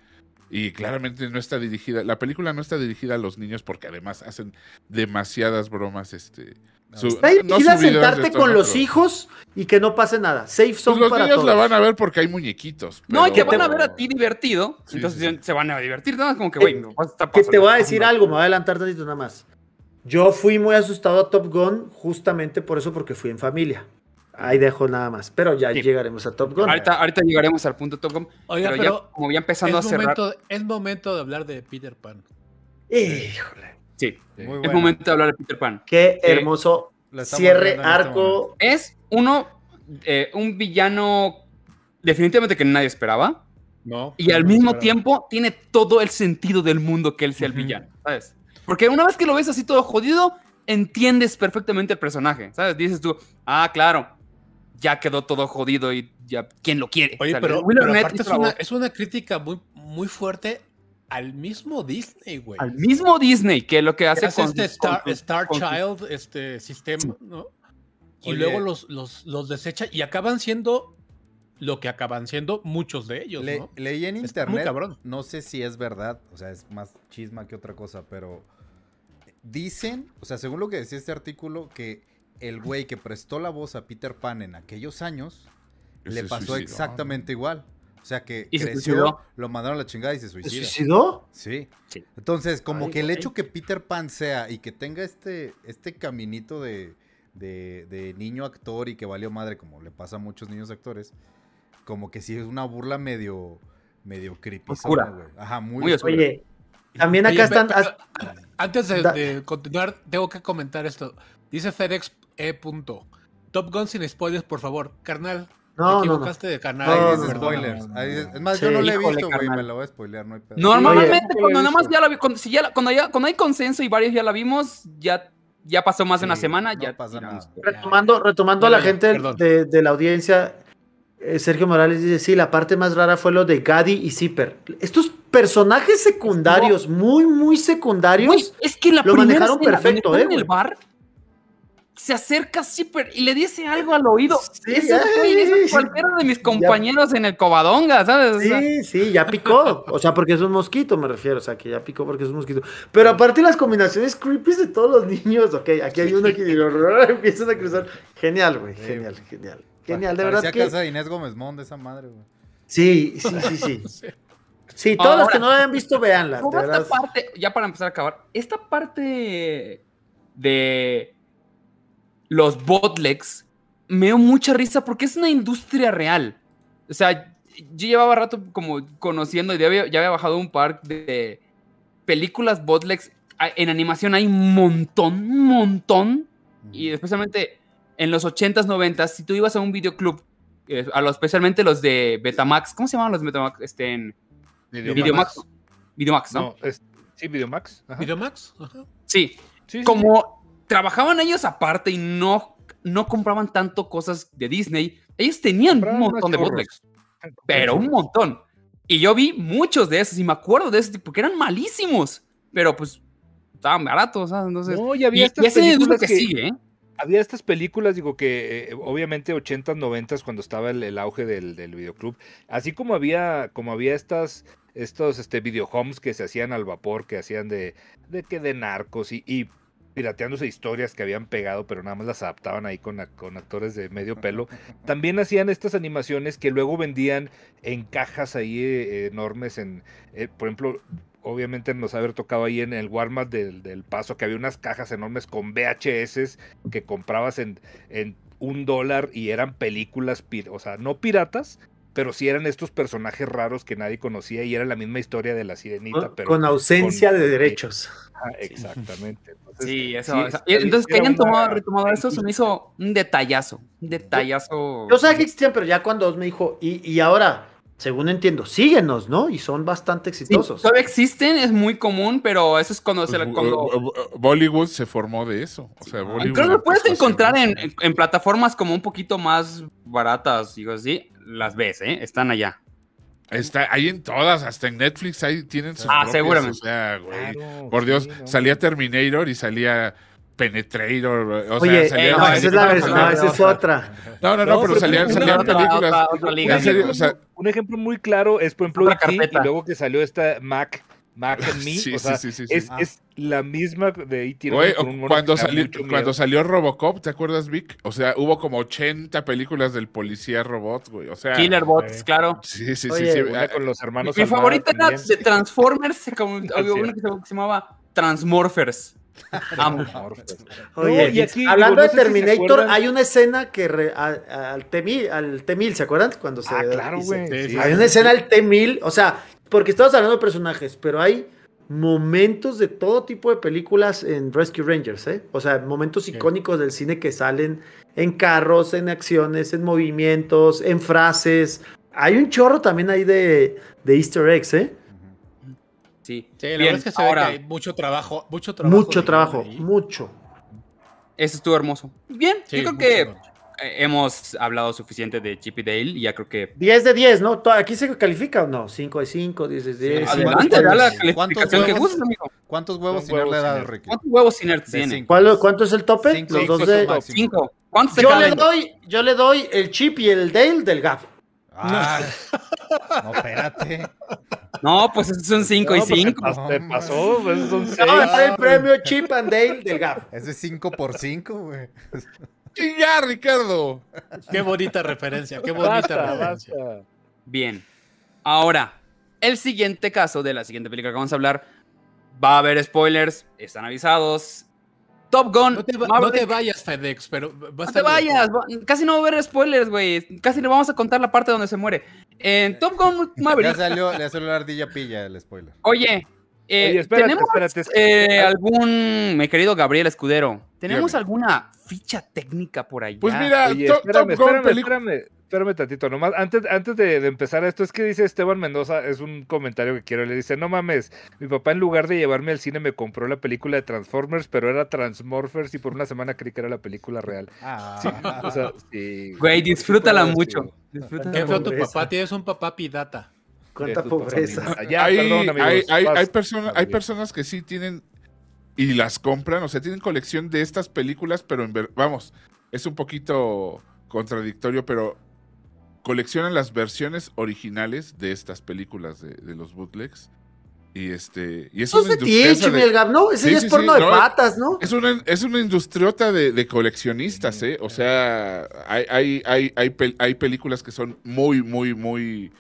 y claramente no está dirigida, la película no está dirigida a los niños porque además hacen demasiadas bromas, este, Está dirigida a sentarte con los hijos y que no pase nada. Safe zone pues los para niños la van a ver porque hay muñequitos. No, y que van a ver a ti divertido. entonces se van a divertir. Nada como que, güey, no Que te voy a decir algo, me voy a adelantar tantito nada más. Yo fui muy asustado a Top Gun justamente por eso, porque fui en familia. Ahí dejo nada más. Pero ya llegaremos a Top Gun. Ahorita, ahorita, llegaremos al punto Top Gun. Oiga, pero, ya, como ya empezando a cerrar. es momento de hablar de Peter Pan. Híjole. Sí, es momento de hablar de Peter Pan. Qué hermoso cierre, este arco. es uno, eh, un villano definitivamente que nadie esperaba. No. Y al mismo tiempo tiene todo el sentido del mundo que él sea el villano, ¿sabes? Porque una vez que lo ves así todo jodido, entiendes perfectamente el personaje, ¿sabes? Dices tú, ah, claro, ya quedó todo jodido y ya, ¿quién lo quiere? Oye, pero, es, una, crítica muy, muy fuerte al mismo Disney, güey. Al mismo Disney, que es lo que hace, con, este Star, Star Child este sistema, ¿no? Y luego los, los, los desecha y acaban siendo lo que acaban siendo muchos de ellos. ¿no? leí en internet, no sé si es verdad, o sea, es más chisma que otra cosa, pero dicen, o sea, según lo que decía este artículo, que el güey que prestó la voz a Peter Pan en aquellos años le pasó exactamente igual. O sea que creció, lo mandaron a la chingada y se suicidó. ¿Se suicidó? Sí. Entonces, como que el hecho que Peter Pan sea y que tenga este, este caminito de, de, niño actor y que valió madre, como le pasa a muchos niños actores, como que sí es una burla medio, medio creepy. Ajá, muy, Oye, también acá están. Antes de, continuar, tengo que comentar esto. Dice FedEx E. Top Gun sin spoilers, por favor. Carnal, no, te equivocaste de canal. No, spoilers. es más, yo no lo he visto, güey. Me lo voy a spoilear, no hay pedo. Normalmente, cuando nada más ya la vi, cuando, si ya, cuando, cuando hay consenso y varios ya la vimos, ya ya pasó más de una semana, ya pasa nada. Retomando, retomando a la gente de, de, la audiencia, eh, Sergio Morales dice, sí, la parte más rara fue lo de Gadi y Zipper. Estos personajes secundarios, muy, muy secundarios, es que la lo manejaron perfecto, ¿eh? En el bar, se acerca a Zipper y le dice algo al oído. Sí, Eso fue cualquiera de mis compañeros en el Covadonga, ¿sabes? sí, sí, ya picó. O sea, porque es un mosquito, me refiero. O sea, que ya picó porque es un mosquito. Pero aparte las combinaciones creepy de todos los niños, ok, aquí hay uno que empiezan a cruzar. Genial, güey, genial, genial. Genial, de verdad. que... casa de Inés Gómez Mond esa madre, güey. Sí, sí, sí, sí. Sí, todos los que no la hayan visto, véanla. esta parte, ya para empezar a acabar, esta parte de los botlegs me dio mucha risa porque es una industria real. O sea, yo llevaba rato como conociendo, ya había, ya había bajado un par de películas botlegs. En animación hay un montón, un montón. Y especialmente en los 80s, 90s, si tú ibas a un videoclub, eh, a los, especialmente los de Betamax, ¿cómo se llamaban los de Betamax? Este, en Videomax. Videomax, ¿no? sí, Videomax. Videomax, Sí. sí. Como trabajaban ellos aparte y no, no compraban tanto cosas de Disney, ellos tenían un montón de bootlegs. Pero un montón. Y yo vi muchos de esos y me acuerdo de esos porque eran malísimos. Pero pues estaban baratos, Entonces, no, y había estas películas que, sigue, ¿eh? Había estas películas, digo que eh, obviamente 80s, 90 cuando estaba el, auge del, del, videoclub, así como había, como había estas, estos este, videohomes que se hacían al vapor, que hacían de, de que de narcos y, y pirateándose historias que habían pegado, pero nada más las adaptaban ahí con, con actores de medio pelo. También hacían estas animaciones que luego vendían en cajas ahí eh, enormes, en, eh, por ejemplo, obviamente nos haber tocado ahí en el Walmart del, del, Paso, que había unas cajas enormes con VHS que comprabas en, en un dólar y eran películas, o sea, no piratas, pero sí eran estos personajes raros que nadie conocía y era la misma historia de la sirenita. pero con ausencia de derechos. exactamente. sí, eso. entonces que hayan tomado, retomado eso se me hizo un detallazo. Un detallazo. Yo sabía que existían, pero ya cuando me dijo, y, y ahora, según entiendo, síguenos, ¿no? Y son bastante exitosos. Sí, todavía existen, es muy común, pero eso es cuando se pues, Bollywood se formó de eso. O sea, Bollywood Creo que lo puedes encontrar en, en, plataformas como un poquito más baratas, digo así las ves, ¿eh? Están allá. Está ahí en todas, hasta en Netflix ahí tienen sus Ah, seguramente. O sea, güey. por Dios, salía Terminator y salía Penetrator. O Oye, sea, salía, no, esa es la versión, no, esa es otra. No, no, no, pero, salían, salían películas. o sea, un ejemplo muy claro es, por ejemplo, y luego que salió esta Mac Mac and Me. o sea, es, es, la misma de E.T. cuando, salió, cuando salió Robocop, ¿te acuerdas, Vic? O sea, hubo como 80 películas del policía robot, güey. O sea, Killer Bots, claro. Sí, sí, sí. sí. con los hermanos. Mi, favorita era de Transformers, como, había una que se llamaba Transmorphers. Oye, y aquí, hablando de Terminator, hay una escena que al T-1000, al T-1000, ¿se acuerdan? Cuando se ah, claro, güey. hay una escena al T-1000, o sea, porque estamos hablando de personajes, pero hay momentos de todo tipo de películas en Rescue Rangers, ¿eh? O sea, momentos icónicos del cine que salen en carros, en acciones, en movimientos, en frases. Hay un chorro también ahí de, Easter eggs, ¿eh? Sí, sí la verdad es que se ve que hay mucho trabajo, mucho trabajo. Mucho trabajo, mucho. Ese estuvo hermoso. Bien, yo creo que eh, hemos hablado suficiente de Chip y Dale y ya creo que... 10 de 10, ¿no? ¿Aquí se califica o no? 5 de 5, 10 de 10. Adelante, da la ¿Cuántos calificación que huevos? gustes, amigo. ¿Cuántos huevos sin le sin Ricky? ¿Cuántos huevos sin tiene? cinco. ¿Cuál- ¿Cuánto es el tope? Cinco, Los dos de... el máximo. Cinco. ¿Cuántos se Yo le, doy, yo le doy el chip y el Dale del Gap. Ah, no, espérate. No, pues esos son cinco y No, pues, cinco. Te, pas- te pasó, pues, son seis. No, es el premio Chip and Dale del Gap. Ese es 5 por 5, güey. Y ya, Ricardo. Qué bonita referencia, qué bonita Basta, referencia. basta. Bien. Ahora, el siguiente caso de la siguiente película que vamos a hablar. Va a haber spoilers, están avisados. Top Gun. No te, va- no Maverick- te vayas, FedEx, pero va a No te vayas, va- casi no va a haber spoilers, güey. Casi le vamos a contar la parte donde se muere. En Top Gun Ya Maverick. salió, le salió la ardilla pilla el spoiler. Oye, eh, Oye, espérate, tenemos espérate, es- eh, algún, mi querido Gabriel Escudero, ¿tenemos Dígame. alguna ficha técnica por allá? Pues mira, Oye, Top, espérame, Top espérame, espérame, espérame tantito, nomás, antes, antes de, de empezar esto, es que dice Esteban Mendoza, es un comentario que quiero, le dice, no mames, mi papá en lugar de llevarme al cine me compró la película de Transformers, pero era Transmorphers y por una semana creí que era la película real. Ah, O sea, sí. Güey, disfrútala mucho. Disfrútala Qué feo tu papá, tienes un papá pidata. Cuánta pobreza. Ya, hay, perdón, amigos, hay, hay, personas, hay personas que sí tienen y las compran, o sea, tienen colección de estas películas, pero en ver, vamos, es un poquito contradictorio, pero coleccionan las versiones originales de estas películas de, de los bootlegs. Y este, y es Eso es una TH, de- ¿no? Ese Sí, ya sí, es porno sí, de no, patas, ¿no? Es una, es una industriota de, de coleccionistas, ¿eh? O sea, hay, hay, hay, hay, pel- hay películas que son muy, muy, muy,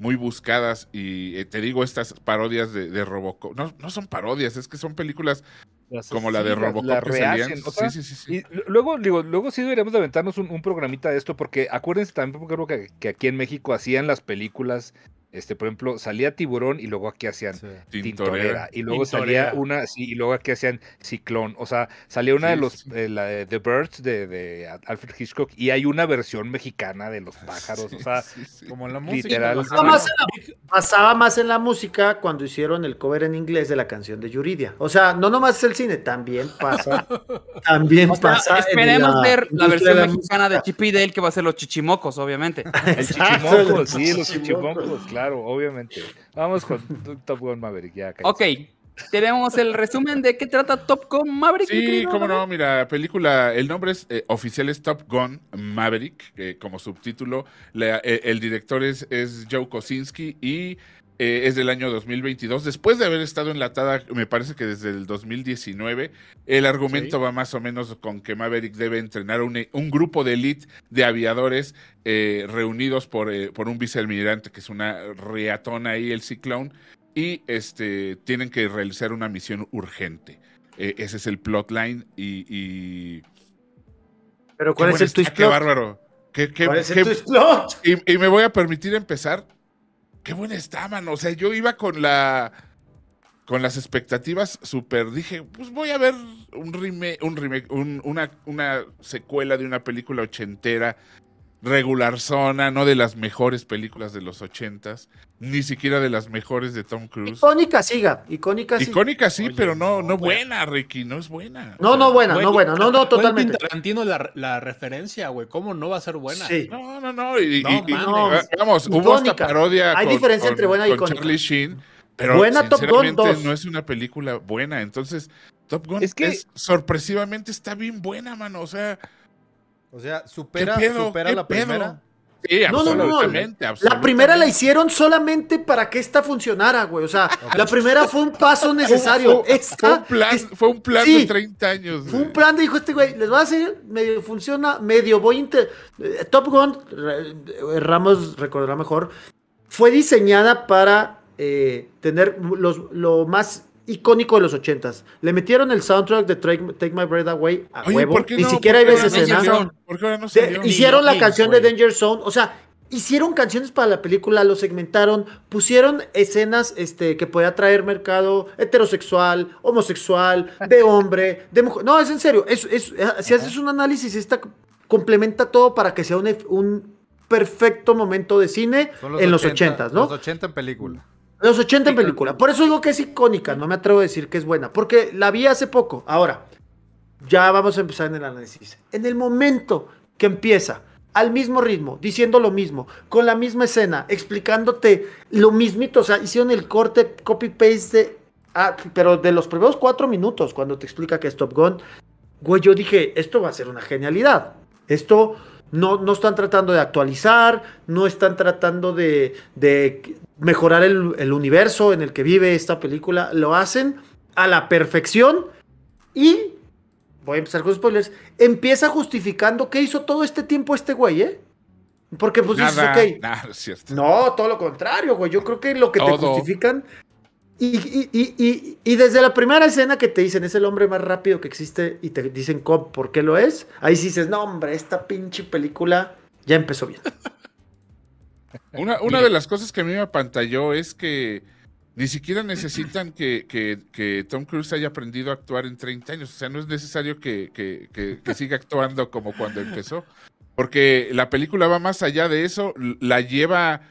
muy buscadas. Y eh, te digo, estas parodias de, de Robocop. No, no son parodias, es que son películas Las- como la de Robocop las que salían. rehacen, o sea, sí, sí, sí, sí. Y luego, digo, luego sí deberíamos de aventarnos un, un programita de esto, porque acuérdense también, porque creo que, que aquí en México hacían las películas, este, por ejemplo, salía Tiburón y luego aquí hacían sí. Tintorera. Tintorera. Y luego Tintorera. salía una, sí, y luego aquí hacían Ciclón. O sea, salía una Sí, de los, sí. eh, la de The Birds de, de Alfred Hitchcock y hay una versión mexicana de los pájaros. O sea, Sí, sí. Como en la música. Literal. Pasaba más, en la, pasaba más en la música cuando hicieron el cover en inglés de la canción de Yuridia. O sea, no nomás es el cine, también pasa. También O sea, pasa. esperemos ver la versión de mexicana de música. Chip y Dale que va a ser los chichimocos, obviamente. el el sí, los chichimoncos. chichimoncos, claro, obviamente. Vamos con Top Gun Maverick, ya. cállate. Ok, tenemos el resumen de qué trata Top Gun Maverick. Sí, querido cómo no, mira, película, el nombre es eh, oficial es Top Gun Maverick, como subtítulo, la- eh, el director es, es Joe Kosinski y eh, es del año 2022, después de haber estado enlatada, me parece que desde el 2019, el argumento Sí. va más o menos con que Maverick debe entrenar un, un grupo de elite de aviadores eh, reunidos por, eh, por un vicealmirante que es una reatona ahí, el ciclón, y este, tienen que realizar una misión urgente. Eh, ese es el plotline y... y... Pero Qué ¿cuál es el twist está, Qué plot? bárbaro. Qué, qué- ¿Cuál es el twist plot? y, y me voy a permitir empezar. Qué buena está, mano. O sea, yo iba con la... Con las expectativas súper, dije, pues voy a ver un remake, un remake, un- una, una secuela de una película ochentera, regular zona, no de las mejores películas de los ochentas, ni siquiera de las mejores de Tom Cruise. Icónica, siga. Icónica, sí. Icónica sí, Oye, pero no, no, no güey. buena, Ricky, no es buena. No, O sea, no buena, no buena. No, no, totalmente. Tarantino la, la referencia, güey. ¿Cómo no va a ser buena? Sí. No, no, no. Y, y- No, y- y- mames. vamos, hubo esta parodia. Hay con- diferencia con- entre buena y con icónica. Charlie Sheen, pero Buena Top Gun sinceramente 2. no es una película buena. Entonces, Top Gun Es que- es sorpresivamente está bien buena, mano. O sea, O sea, supera, ¿Qué pedo? supera ¿Qué la pedo? primera. sí, No, no, no, no. absolutamente, La primera la hicieron solamente para que esta funcionara, güey. O sea, la primera fue un paso necesario. Fue, fue Esta un plan, es- fue un plan sí. de 30 años. Fue un plan de dijo este güey, les va a hacer, medio funciona, medio voy a inter- eh, Top Gun, eh, Ramos recordará mejor, fue diseñada para eh, tener los, lo más icónico de los ochentas. Le metieron el soundtrack de Take, Take My Breath Away a Oye, huevo. ¿por qué Ni no? siquiera hay ¿Por qué veces no no hicieron la canción de. Danger Zone, o sea, hicieron canciones para la película, lo segmentaron, pusieron escenas este, que podía traer mercado heterosexual, homosexual, de hombre, de mujer. No, es en serio, es, es- si haces un análisis, esta complementa todo para que sea un, perfecto momento de cine en los 80, ochentas, ¿no? Los 80 en película. Los 80 en película. Por eso digo que es icónica, no me atrevo a decir que es buena, porque la vi hace poco. Ahora, ya vamos a empezar en el análisis. En el momento que empieza al mismo ritmo, diciendo lo mismo, con la misma escena, explicándote lo mismito, o sea, hicieron el corte copy-paste de, ah, pero de los primeros cuatro minutos, cuando te explica que es Top Gun, güey, yo dije, esto va a ser una genialidad, esto no, no están tratando de actualizar, no están tratando de, de mejorar el, el universo en el que vive esta película, lo hacen a la perfección y voy a empezar con spoilers, empieza justificando qué hizo todo este tiempo este güey, ¿eh? Porque pues dices, Nada, ok. nada, es cierto. No, todo lo contrario, güey. Yo creo que lo que te justifican. Y, y- y- y- y desde la primera escena que te dicen es el hombre más rápido que existe y te dicen cómo, por qué lo es, ahí sí dices, no, hombre, esta pinche película ya empezó bien. Una, una de las cosas que a mí me apantalló es que ni siquiera necesitan que, que- que Tom Cruise haya aprendido a actuar en 30 años. O sea, no es necesario que, que- que- que siga actuando como cuando empezó. Porque la película va más allá de eso. La lleva.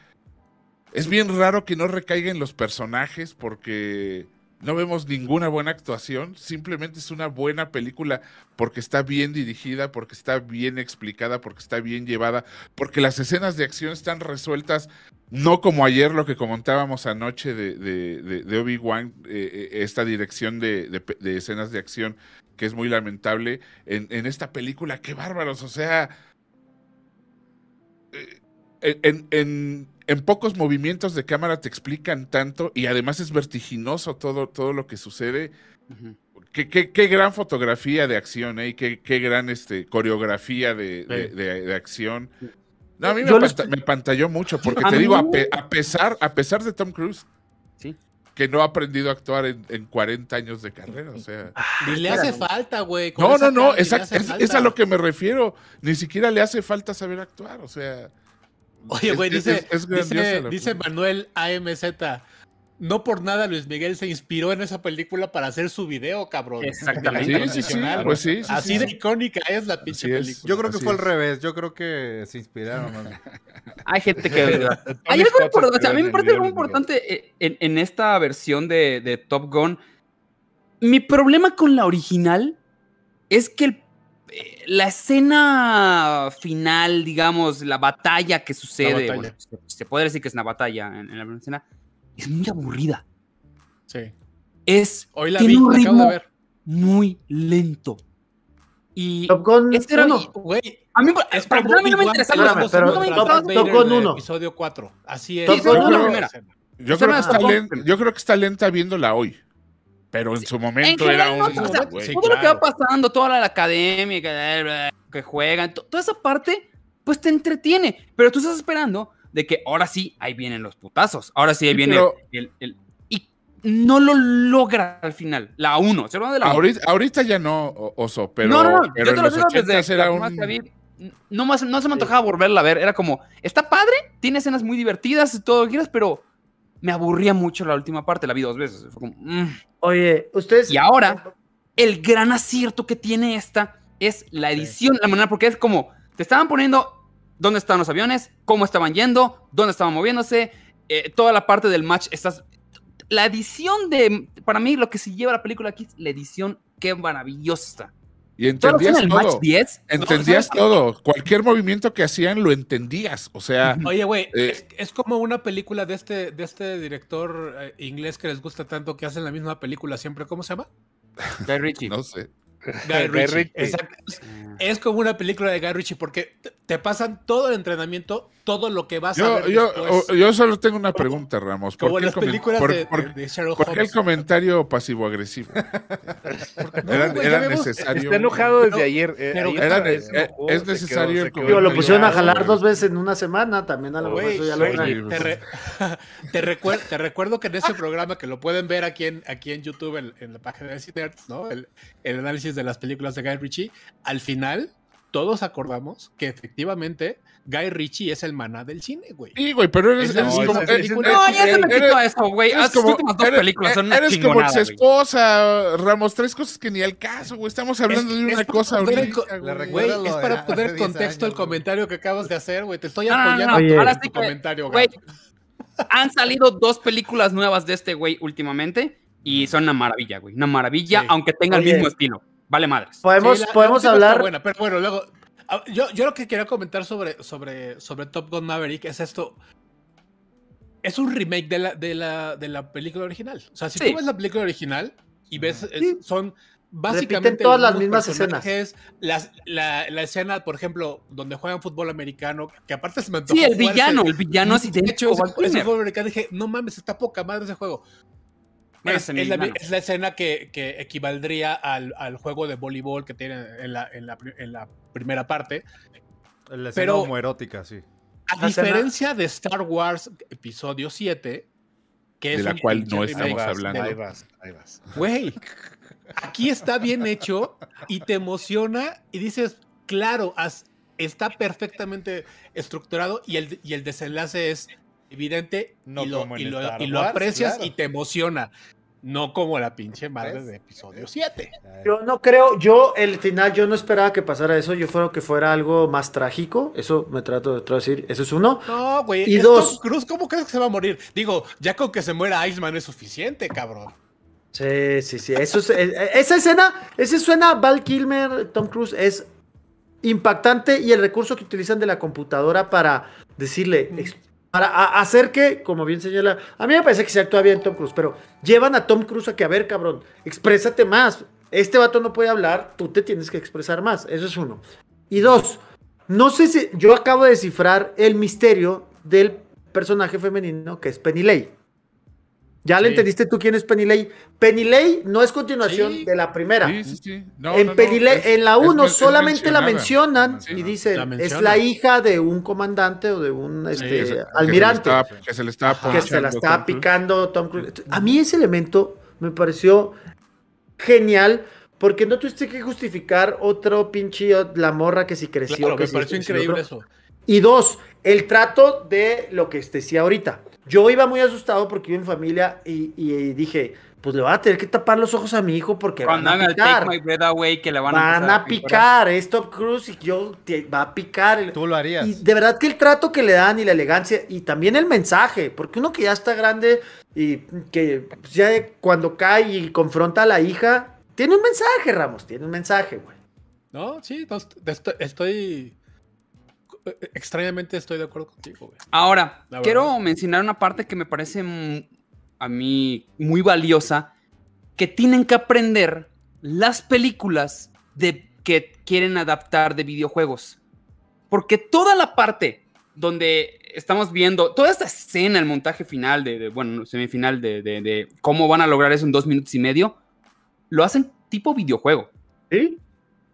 Es bien raro que no recaiga en los personajes porque no vemos ninguna buena actuación. Simplemente es una buena película porque está bien dirigida, porque está bien explicada, porque está bien llevada, porque las escenas de acción están resueltas no como ayer lo que comentábamos anoche de, Obi-Wan, eh, eh, esta dirección de, escenas de acción que es muy lamentable en, esta película. ¡Qué bárbaros! O sea, eh, en- en pocos movimientos de cámara te explican tanto y además es vertiginoso todo, todo lo que sucede. Qué, qué- qué gran fotografía de acción, ¿eh? Y qué, qué gran este, coreografía de, de- Sí. de- de acción. No, a mí me, les- pantalló mucho, porque te digo, a, mí- pe- a pesar, a pesar de Tom Cruise, Sí. que no ha aprendido a actuar en, en 40 años de carrera, o sea... Ni le hace falta, güey. No, no, no, es, es a lo que me refiero. Ni siquiera le hace falta saber actuar, o sea... Oye, güey, dice, es- es grandiosa dice. Manuel AMZ. No por nada Luis Miguel se inspiró en esa película para hacer su video, cabrón. Exactamente. Sí, sí, sí, pues sí, sí, Así sí, de icónica es la pinche Así es. película. Yo creo que Así fue al revés. Yo creo que se inspiraron. bien. Hay gente que... Hay algo importante, o sea, a mí me parece algo importante eh, en, en esta versión de, de Top Gun. Mi problema con la original es que el- la escena final, digamos, la batalla que sucede, batalla. bueno, se, se puede decir que es una batalla en, en la primera escena, es muy aburrida. Sí. Es Hoy la tiene vi, un la acabo de ritmo ver. muy lento. Y Top Gun este era- 1. Güey, a mí, es para como empezar, a mí no me Obi-Wan interesaba Espérame, la pero nunca me Top- interesaba- Top Vader Gun de uno. Episodio 4. Así es. Top Gun Esa uno. es primera. escena. Yo Esa creo, era que está Top Gun. lenta, yo creo que está lenta viéndola hoy. Pero en su momento En era general, un... no, o sea, Sí, todo lo que va claro. pasando, toda la academia, que, que juegan, to- toda esa parte, pues te entretiene. Pero tú estás esperando de que ahora sí, ahí vienen los putazos. Ahora sí, ahí viene pero- el, el- Y no lo logra al final. La 1. Se habla de la uno. Ahorita, ahorita ya no, Oso, pero, no, no, no. pero yo te lo digo 80 desde era un... No, más, no se me antojaba volverla a ver. Era como, está padre, tiene escenas muy divertidas, todo lo que quieras, pero me aburría mucho la última parte. La vi dos veces. Fue como, mm. Oye, ustedes. Y ahora, el gran acierto que tiene esta es la edición, la manera, porque es como, te estaban poniendo dónde estaban los aviones, cómo estaban yendo, dónde estaban moviéndose, eh, toda la parte del match, estás... La edición de, para mí, lo que se lleva la película aquí es la edición, qué maravillosa. Y entendías en el match todo. 10, Entendías todo. Cualquier movimiento que hacían lo entendías. O sea, Oye, güey, Eh. es, es como una película de este, de este director eh, inglés que les gusta tanto que hacen la misma película siempre. ¿Cómo se llama? Guy Ritchie. no sé. Guy Guy Ritchie. Exacto. Es como una película de Guy Ritchie porque te, te pasan todo el entrenamiento, todo lo que vas a Yo, ver yo, después. o- yo solo tengo una pregunta, Ramos. ¿Por como qué, las películas por- de, por- de- de Sherlock por qué el comentario pasivo-agresivo? No, ¿Era, era necesario? Está enojado desde ayer. eh, Era- eh, se es se necesario quedó- el se quedó Digo, lo pusieron a jalar dos veces en una semana, también a lo mejor eso ya lo te, re- te recuer- te recuerdo que en ese programa que lo pueden ver aquí en, aquí en YouTube, en, en la página de Cinerts, ¿no? El, el análisis de las películas de Guy Ritchie, al final todos acordamos que efectivamente Guy Ritchie es el maná del cine, güey. Sí, güey, pero eres, eres última como... eres- No, ya se me quitó eso, güey. eres Las como- últimas dos eres- películas son una eres como ex güey. esposa, Ramos, tres cosas que ni al caso, güey. Estamos hablando de una cosa en ahorita, güey. es para poner 10 contexto el años, güey. comentario que acabas de hacer, güey. Te estoy No, no, no, apoyando no. Ahora sí tu que- comentario, Güey, han salido dos películas nuevas de este güey últimamente y son una maravilla, güey. Una maravilla, Sí. aunque tenga el mismo estilo. Vale madres. Podemos, Sí, la- la podemos hablar. buena, pero bueno, luego Ah, yo, yo lo que quería comentar sobre, sobre, sobre Top Gun Maverick es esto. Es un remake de la, de la, de la película original. O sea, si tú ves la película original y ves, son básicamente todas las mismas escenas. la, la, escena, por ejemplo, donde juegan fútbol americano, que aparte se me Sí, el villano, el villano así de hecho. Ese, fútbol americano dije, no mames, está poca madre ese juego. Es, la, escena que, que equivaldría al, al, juego de voleibol que tiene en la, en la, en la primera parte. La escena Pero, erótica, sí. A diferencia de Star Wars Episodio 7, que de la cual no estamos hablando. Ahí vas, ahí vas. Güey, aquí está bien hecho y te emociona y dices, claro, está perfectamente estructurado y el, y el desenlace es evidente y, lo, aprecias y te emociona. No como la pinche madre de episodio 7. Yo no creo, yo el final, yo no esperaba que pasara eso, yo fuera que fuera algo más trágico, eso me trato de decir, eso es uno. No, güey, y dos. Cruz, ¿cómo crees que se va a morir? Digo, ya con que se muera Iceman es suficiente, cabrón. Sí, sí, sí. Eso eh, eh, esa escena, esa suena Val Kilmer, Tom Cruise, es impactante y el recurso que utilizan de la computadora para decirle, para hacer que, como bien señala, a mí me parece que se actúa bien Tom Cruise, pero llevan a Tom Cruise a que, a ver, cabrón, exprésate más. Este vato no puede hablar, tú te tienes que expresar más. Eso es uno. Y dos, no sé si yo acabo de descifrar el misterio del personaje femenino que es Penny Lane. ¿Ya le entendiste tú quién es? Penny Lane no es continuación de la primera. Sí, sí, sí. en, en la 1 solamente la mencionan y dicen, es la hija de un comandante o de un este, almirante. Que se, le estaba, que se la estaba picando Tom Cruise. A mí ese elemento me pareció genial. Porque no tuviste que justificar otro pinche la morra que si creció. que me pareció increíble eso. Y dos, el trato de lo que decía ahorita. Yo iba muy asustado porque iba en familia y, dije, pues le voy a tener que tapar los ojos a mi hijo porque van a picar. que le van, a, a picar, es Top Cruise y yo te, va a picar. Tú lo harías. Y de verdad que el trato que le dan y la elegancia y también el mensaje, porque uno que ya está grande y que ya cuando cae y confronta a la hija, tiene un mensaje, Ramos, tiene un mensaje, güey. No, sí, estoy extrañamente estoy de acuerdo contigo, Ahora, quiero mencionar una parte que me parece a mí muy valiosa, que tienen que aprender las películas de que quieren adaptar de videojuegos. Porque toda la parte donde estamos viendo, toda esta escena, el montaje final, de, bueno, semifinal de, de, cómo van a lograr eso en dos minutos y medio, lo hacen tipo videojuego. ¿Sí?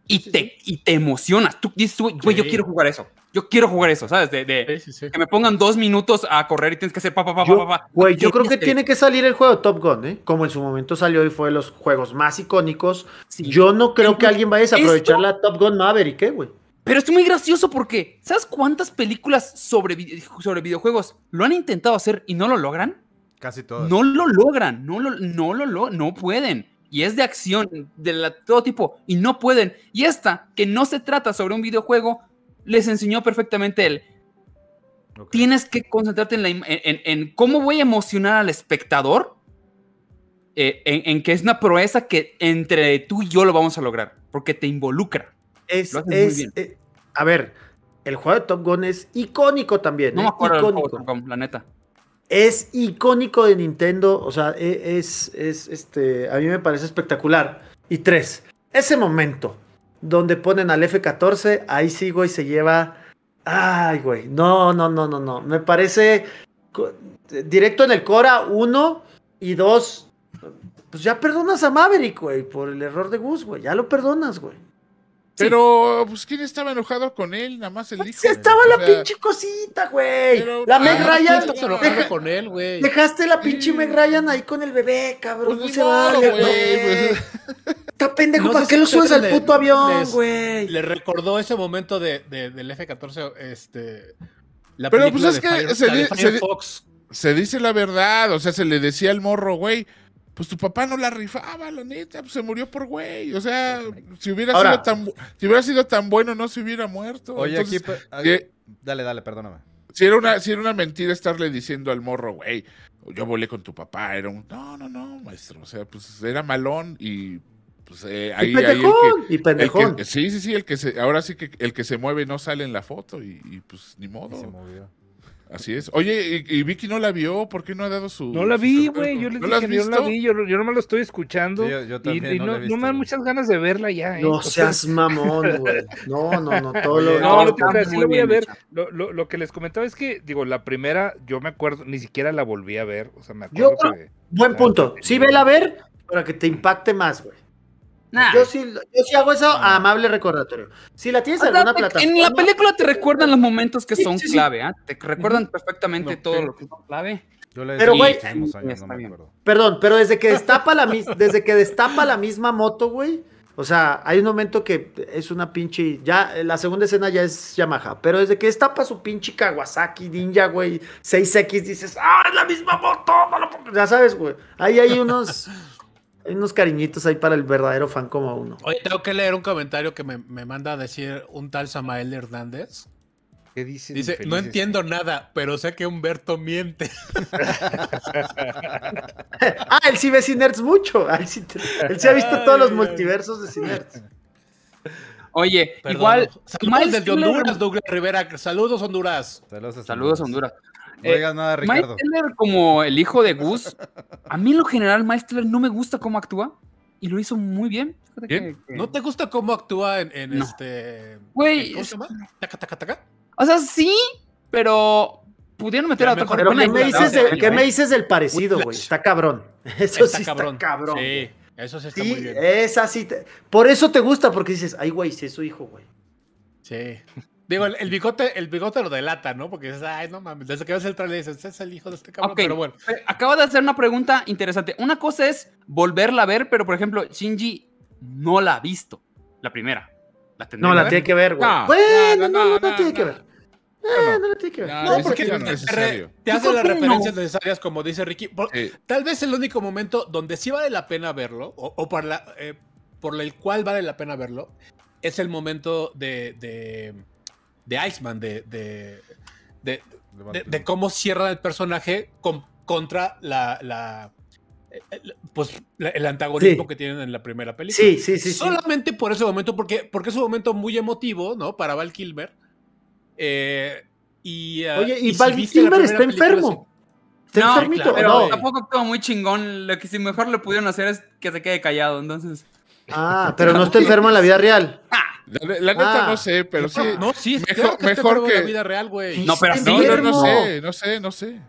Y, te, y te emocionas. Tú dices, güey, yo quiero jugar eso. Yo quiero jugar eso, ¿sabes? De, que me pongan dos minutos a correr y tienes que hacer pa, pa, pa, pa, pa, Güey, yo creo que tiene que salir el juego Top Gun, ¿eh? Como en su momento salió y fue de los juegos más icónicos. Yo no creo que alguien vaya a aprovechar la Top Gun Maverick, ¿eh, güey? Pero es muy gracioso porque, ¿sabes cuántas películas sobre, sobre videojuegos lo han intentado hacer y no lo logran? Casi todas. No lo logran, no lo, no lo, no pueden. Y es de acción, de todo tipo, y no pueden. Y esta, que no se trata sobre un videojuego, les enseñó perfectamente él. Tienes que concentrarte en, cómo voy a emocionar al espectador, eh, en, que es una proeza que entre tú y yo lo vamos a lograr, porque te involucra. Es, eh, a ver, el juego de Top Gun es icónico también. No me ¿eh? acuerdo icónico. Top Gun, la neta. Es icónico de Nintendo, o sea, e, es, es, este, a mí me parece espectacular. Y tres, ese momento donde ponen al F-14, ahí sí, güey, se lleva... Ay, güey, no, no, no, no, no. Me parece directo en el Cora, uno y dos. Pues ya perdonas a Maverick, güey, por el error de Gus, güey. Ya lo perdonas, güey. Pero, pues, ¿quién estaba enojado con él? Nada más el pues, hijo. estaba la pinche cosita, güey. La Meg ah, Ryan. con él, güey. Dejaste la pinche Meg Ryan ahí con el bebé, cabrón. Pues no se vale, güey. Está pendejo, ¿para qué lo subes al puto avión, güey? Le recordó ese momento de, del F-14, este... La Pero pues es que se, se, dice la verdad, o sea, se le decía al morro, güey, pues tu papá no la rifaba, la neta, pues se murió por güey. O sea, si hubiera, sido, tan, si hubiera sido tan bueno, no se hubiera muerto. Oye, aquí, dale, dale, perdóname. Si era, una, si era una mentira estarle diciendo al morro, güey, yo volé con tu papá, era un, no, no, no, maestro, o sea, pues era malón y pues eh, ahí, y pendejón, y pendejón. sí, sí, sí, el que se, ahora sí que el que se mueve no sale en la foto y, y pues ni modo. se movió. Así es. Oye, ¿y, Vicky no la vio? ¿Por qué no ha dado su.? No la vi, güey. Yo les ¿No dije que no la vi. Yo, yo me lo estoy escuchando. yo, también y, no, no, me dan muchas ganas de verla ya. ¿eh? No seas mamón, güey. No, no, no. Todo lo. No, lo, que, sí lo voy a ver. Lo, lo, lo, que les comentaba es que, digo, la primera, yo me acuerdo, ni siquiera la volví a ver. O sea, me acuerdo yo, que. Buen punto. Sí, vela a ver para que te impacte más, güey. Yo, sí, yo sí hago eso a amable recordatorio. Si la tienes en alguna plataforma. En la película te recuerdan los momentos que son clave, ¿ah? Te recuerdan perfectamente todo lo que es clave. pero, güey, perdón, pero desde que destapa la desde que destapa la misma moto, güey. O sea, hay un momento que es una pinche. Ya, la segunda escena ya es Yamaha. Pero desde que destapa su pinche Kawasaki Ninja, güey, 6X, dices, ¡ah, es la misma moto! ya sabes, güey. Ahí hay unos. Hay unos cariñitos ahí para el verdadero fan como uno. Oye, tengo que leer un comentario que me, manda a decir un tal Samael Hernández. ¿Qué dice? Dice, no entiendo nada, pero sé que Humberto miente. ah, él sí ve Cinerts mucho. Él sí, ha visto todos los multiversos de Cinerts. Oye, igual. Saludos desde Honduras, Douglas Rivera. Saludos, Honduras. Saludos, Honduras. No digas nada, Ricardo. Miles como el hijo de Gus, a mí en lo general Miles no me gusta cómo actúa y lo hizo muy bien. ¿No te gusta cómo actúa en, este... Güey... ¿Cómo se llama? O sea, sí, pero pudieron meter a otro Pero ¿qué me, dices ¿qué me dices del parecido, güey? Está cabrón. Eso sí está cabrón. Sí, eso sí está muy bien. Esa sí. Por eso te gusta, porque dices, ay, güey, sí es su hijo, güey. Sí. Digo, el, bigote, el bigote lo delata, ¿no? Porque dices, ay, no mames, desde que ves el trailer dices, es el hijo de este cabrón, pero bueno. Acabo de hacer una pregunta interesante. Una cosa es volverla a ver, pero por ejemplo, Shinji no la ha visto, la primera. ¿La no, la tiene que ver, güey. No, bueno, no, no, no, tiene que ver. Eh, no, la tiene que ver. No, porque te hace las referencias necesarias, como dice Ricky. Tal vez el único momento donde sí vale la pena verlo, o, por, la, eh, por el cual vale la pena verlo, es el momento de de Iceman, de, de, de, cómo cierra el personaje contra la, pues el antagonismo que tienen en la primera película. Sí, sí, sí. Solamente por ese momento, porque, porque es un momento muy emotivo, ¿no? Para Val Kilmer. Eh, y, uh, Oye, y, Val Kilmer está enfermo. Está no, pero tampoco actúa muy chingón. Lo que si mejor le pudieron hacer es que se quede callado, entonces. Ah, pero no está enfermo en la vida real. Ah, la, neta no ah. sé, pero sí. No, sí, mejor, que mejor que. la vida real, güey. No, pero no, no, no, sé, no sé, no sé.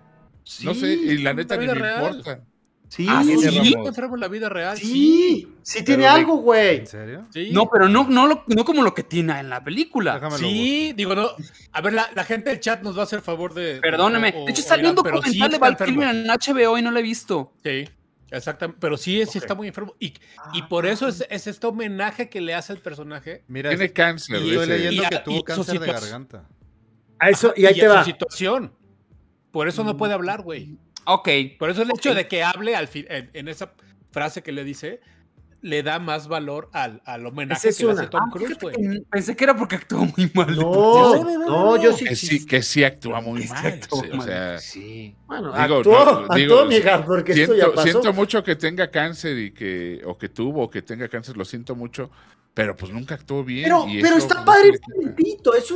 no sé, y la neta ni me importa. Sí, ah, sí, sí. en la vida real. Sí, sí, tiene algo, güey. ¿En serio? Sí. No, pero no, no, no como lo que tiene en la película. sí, digo, no. A ver, la, la, gente del chat nos va a hacer favor de. Perdóneme. de hecho, salió un documental de Val Kilmer en HBO y no lo he visto. Sí. Exactamente, pero sí, sí está muy enfermo. Y, y por eso es, es, este homenaje que le hace al personaje. Mira, tiene cáncer. Y, estoy leyendo que tuvo cáncer de garganta. A eso, y ahí te va. Su situación. Por eso no puede hablar, güey. Ok. Por eso el hecho de que hable al fin, en, esa frase que le dice, le da más valor al, al homenaje que le hace Tom ah, Cruise, güey. Pensé que era porque actuó muy mal. No, no, no, yo sí. Que sí, que sí actúa muy mal. o sea, sí. Bueno, digo, actuó, actuó, porque siento, esto ya pasó. Siento mucho que tenga cáncer y que, o que tuvo, o que tenga cáncer, lo siento mucho, pero pues nunca actuó bien. Pero, pero está padre el pito. Es,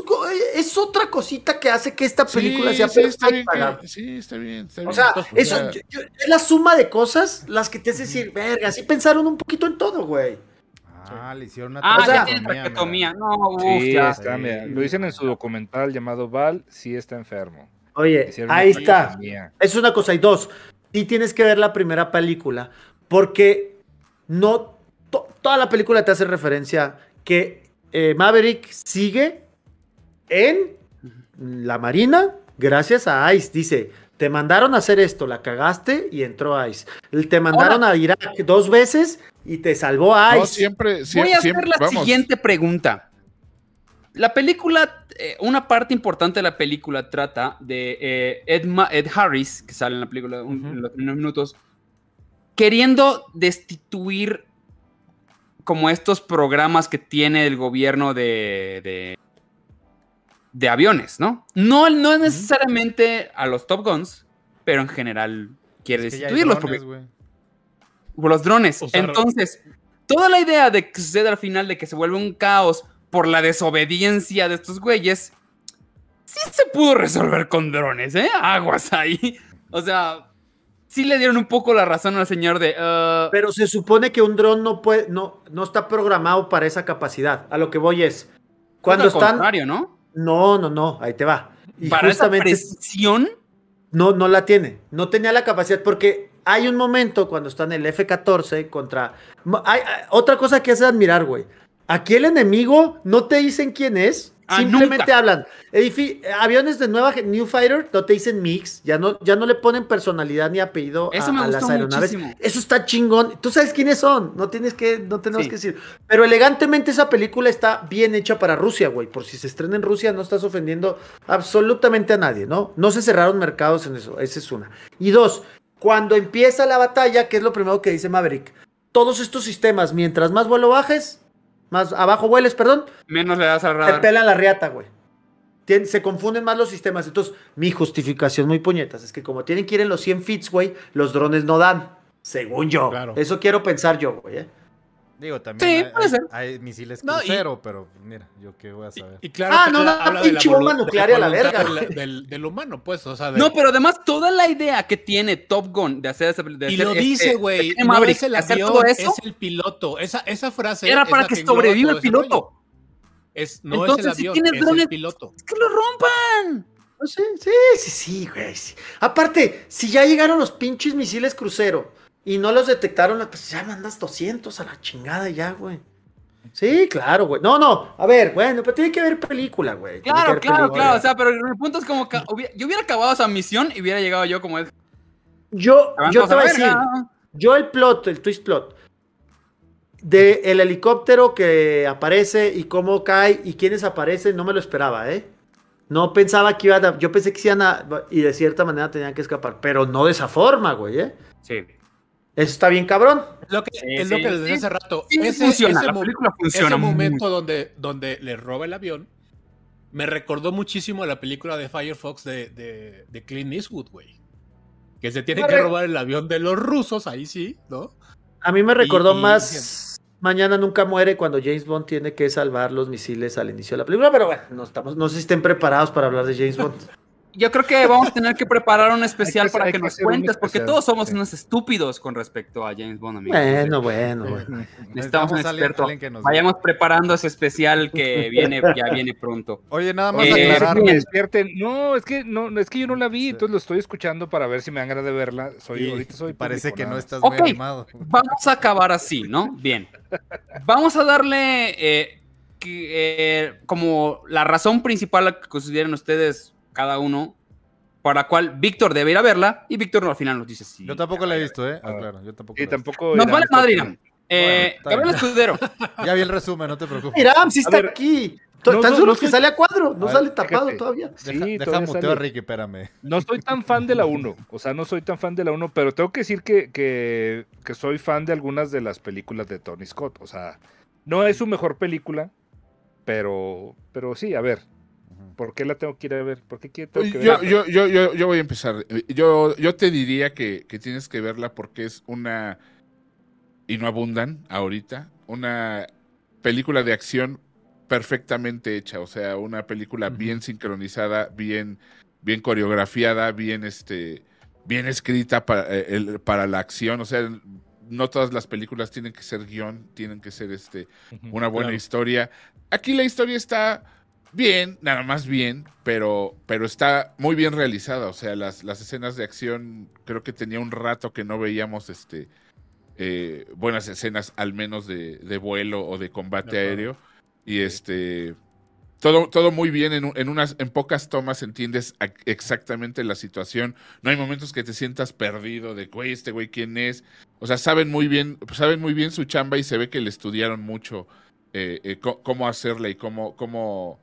es otra cosita que hace que esta película sea sí, está bien sí, está bien. Está o sea, eso, es la suma de cosas las que te hace decir, verga, así pensaron un poquito en todo, güey. Ah, le hicieron una Ah, ya tiene No, uf, sí, está, Lo dicen en su documental llamado Val, sí está enfermo. Oye, ahí está. Es una cosa. Y dos, sí tienes que ver la primera película, porque no toda la película te hace referencia que eh, Maverick sigue en la Marina gracias a Ice. Dice, te mandaron a hacer esto, la cagaste y entró Ice. Te mandaron a Irak dos veces y te salvó Ice. siempre, Voy a hacer la siguiente pregunta. La película, eh, una parte importante de la película trata de eh, Ed, Harris, que sale en la película en los primeros minutos, queriendo destituir como estos programas que tiene el gobierno de, de, aviones, ¿no? ¿no? No necesariamente a los Top Guns, pero en general quiere destituirlos. porque, por los drones. Entonces, toda la idea de que sucede al final de que se vuelve un caos por la desobediencia de estos güeyes, sí se pudo resolver con drones, ¿eh? Aguas ahí. O sea, sí le dieron un poco la razón al señor de. Uh, Pero se supone que un dron no puede, no, no está programado para esa capacidad. A lo que voy es. Cuando al están. contrario, ¿no? No, no, no, ahí te va. Y Para esa justamente precisión. no, no la tiene. No tenía la capacidad porque hay un momento cuando está en el F-14 contra. mo- hay- hay- otra cosa que es admirar, güey. Aquí el enemigo no te dicen quién es. Ah, simplemente nunca. hablan. Edifi- aviones de nueva New Fighter no te dicen mix, ya no, ya no le ponen personalidad ni apellido a, Eso me a las aeronaves. muchísimo. Eso está chingón. Tú sabes quiénes son. No tienes que, no tenemos Sí. que decir. Pero elegantemente esa película está bien hecha para Rusia, güey. Por si se estrena en Rusia, no estás ofendiendo absolutamente a nadie, ¿no? No se cerraron mercados en eso. Esa es una. Y dos, cuando empieza la batalla, que es lo primero que dice Maverick, todos estos sistemas, mientras más vuelo bajes, más abajo vueles, perdón, Menos le das al te radar. pelan la riata, güey. Tien- Se confunden más los sistemas. Entonces, mi justificación muy puñetas es que como tienen que ir en los 100 fits, güey, los drones no dan. Según yo. Claro. Eso quiero pensar yo, güey. ¿eh? Digo, también Sí, hay, puede ser. hay misiles No, y- crucero, pero mira, yo qué voy a saber. y claro, Ah, no, no, habla pinche bomba nuclear y a la verga, del, güey. del- del humano, pues, o sea, de- No, pero además toda la idea que tiene Top Gun de hacer ese- de y hacer lo este- dice, güey, tener no Maverick, es el de hacer avión, todo eso, es el piloto. Esa, esa frase era para que sobreviva el piloto. Es, no Entonces, es si el avión, tienes es drones- el piloto. Es que lo rompan. No sé, sí, sí, sí, güey. sí. Aparte, si ya llegaron los pinches misiles crucero y no los detectaron, pues ya mandas 200 a la chingada ya, güey. Sí, claro, güey. No, no, a ver, bueno, pero tiene que haber película, güey. Claro, claro, película. claro. O sea, pero el punto es como que hubiera- yo hubiera acabado esa misión y hubiera llegado yo como es. Yo, "Te van yo te voy a decir, verga". yo el plot, el twist plot, de el helicóptero que aparece y cómo cae y quiénes aparecen, no me lo esperaba, ¿eh? No pensaba que iban a, yo pensé que iban a, y de cierta manera tenían que escapar, pero no de esa forma, güey, ¿eh? Sí. Eso está bien cabrón. Lo que, Sí, es lo que les decía sí. hace rato. Sí, ese, funciona, ese la película funciona ese muy- momento donde, donde le roba el avión me recordó muchísimo a la película de Firefox de, de, de Clint Eastwood, güey. Que se tiene que robar el avión de los rusos, ahí sí, ¿no? A mí me recordó y- más Mañana nunca muere cuando James Bond tiene que salvar los misiles al inicio de la película, pero bueno, no estamos, no sé si estén preparados para hablar de James Bond. Yo creo que vamos a tener que preparar un especial que- para que que nos cuentes, porque todos somos sí. unos estúpidos con respecto a James Bond, amigos. bueno, bueno, bueno. Necesitamos un a alguien- experto. alguien que nos- Vayamos preparando ese especial que viene, ya viene pronto. Oye, nada más Eh, aclarar. que despierten. No, es que no, es que yo no la vi, entonces lo estoy escuchando para ver si me dan ganas de verla. Soy, Sí, ahorita soy parece público, que no estás muy animado. Vamos a acabar así, ¿no? Bien. Vamos a darle eh, que, eh, como la razón principal a que consideren ustedes cada uno, para la cual Víctor debe ir a verla, y Víctor al final nos dice sí. Yo tampoco la he visto, ¿eh? Ah, claro, yo tampoco. Sí, la he visto. tampoco. Nos Irán vale bien. Irán. Eh, está Gabriel. Escudero. Ya vi el resumen, no te preocupes. Mira, sí está ver, aquí. No, tan no, solo no que soy- sale a cuadro, no A ver, sale tapado todavía. Sí, Deja, deja todavía muteo a Ricky, espérame. No soy tan fan de la 1, o sea, no soy tan fan de la 1, pero tengo que decir que, que, que soy fan de algunas de las películas de Tony Scott. O sea, no es su mejor película, pero, pero sí, a ver. ¿Por qué la tengo que ir a ver? ¿Por qué quiero- tengo que Yo, verla? yo, yo, yo, yo voy a empezar. Yo, yo te diría que, que tienes que verla porque es una, y no abundan ahorita, una película de acción perfectamente hecha. O sea, una película bien sincronizada, bien, bien coreografiada, bien, este, bien escrita para, eh, el- para la acción. O sea, no todas las películas tienen que ser guion, tienen que ser este, una buena claro. historia. Aquí la historia está bien, nada más bien, pero, pero está muy bien realizada. O sea, las, las escenas de acción, creo que tenía un rato que no veíamos este eh, buenas escenas, al menos de, de vuelo o de combate aéreo. Y este. Todo, todo muy bien, en, en unas, en pocas tomas entiendes a- exactamente la situación. No hay momentos que te sientas perdido de, güey, este güey, ¿quién es? O sea, saben muy bien, saben muy bien su chamba y se ve que le estudiaron mucho eh, eh, cómo hacerla y cómo, cómo,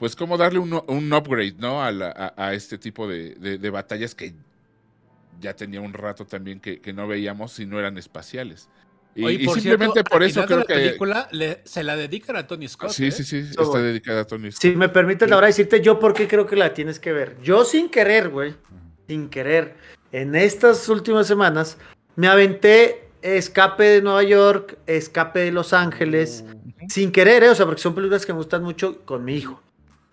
pues cómo darle un, un upgrade, ¿no? A, la- a- a este tipo de, de- de batallas que ya tenía un rato también que, que no veíamos si no eran espaciales. Y, Oye, y por simplemente cierto, por eso creo la que... película le- se la dedican a Tony Scott. Sí, ¿eh? sí, sí, está dedicada a Tony Scott. Si me permites ahora decirte yo por qué creo que la tienes que ver. Yo sin querer, güey, sin querer, en estas últimas semanas me aventé escape de Nueva York, escape de Los Ángeles, sin querer, ¿eh? o sea, porque son películas que me gustan mucho con mi hijo.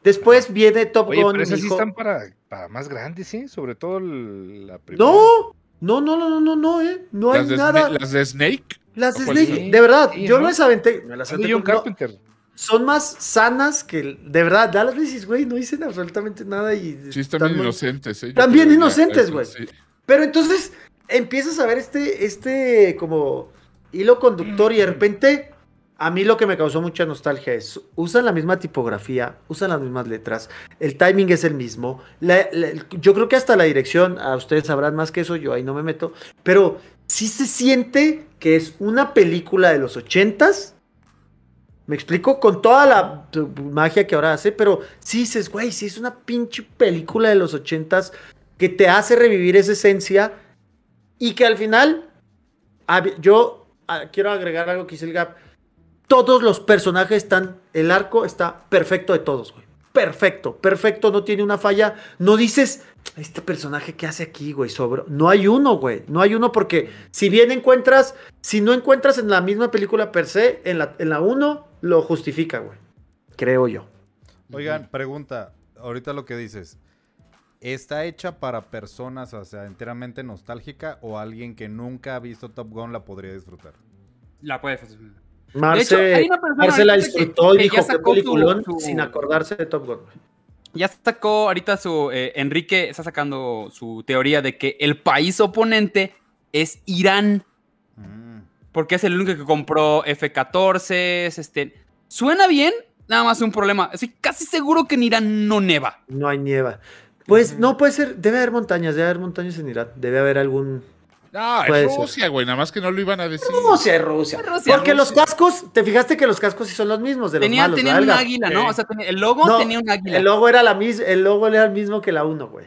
Después viene Top Oye, Gun. pero esas sí están para, para más grandes, ¿sí? Sobre todo el- la primera. No, no, no, no, no, no, no, eh. No hay de nada. Sna- las de Snake. Las de ¿O cuál Snake, sí? de verdad, Sí, yo ¿no? las aventé. me las aventé John con- no, Carpenter. son más sanas que, de verdad, da las veces, güey, no dicen absolutamente nada y... Sí, están bien inocentes. ¿eh? Ya inocentes, güey. sí. Pero entonces empiezas a ver este, este como hilo conductor y de repente a mí lo que me causó mucha nostalgia es, usan la misma tipografía, usan las mismas letras, el timing es el mismo, yo creo que hasta la dirección, a ustedes sabrán más que eso, yo ahí no me meto, pero sí se siente que es una película de los ochentas, me explico, con toda la magia que ahora hace, pero sí dices, güey, sí es una pinche película de los ochentas que te hace revivir esa esencia y que al final, yo ah, quiero agregar algo que dice el Gap, todos los personajes están, el arco está perfecto de todos, güey. Perfecto, perfecto, no tiene una falla. No dices, este personaje que hace aquí, güey, sobro. No hay uno, güey. No hay uno porque si bien encuentras, si no encuentras en la misma película per se, en la, en la uno, lo justifica, güey. Creo yo. Oigan, pregunta, ahorita lo que dices, ¿está hecha para personas, o sea, enteramente nostálgica o alguien que nunca ha visto Top Gun la podría disfrutar? La puedes. Marce, hecho, hay una persona Marce la que y dijo ya que sacó su- peliculón su- sin acordarse de Top Gun. Ya sacó ahorita su. eh, Enrique está sacando su teoría de que el país oponente es Irán. Mm. Porque es el único que compró F-14. Este, suena bien, nada más un problema. Estoy casi seguro que en Irán no neva. No hay nieva. Pues no puede ser, debe haber montañas, debe haber montañas en Irán, debe haber algún... No, Puede es ser. Rusia, güey. Nada más que no lo iban a decir. Rusia, es Rusia. Rusia, Porque los cascos, te fijaste que los cascos sí son los mismos de los Tenían, malos, tenían un águila, ¿no? O sea, tenía- el logo No, tenía un águila. El logo era la mis, el logo era el mismo que la 1, güey.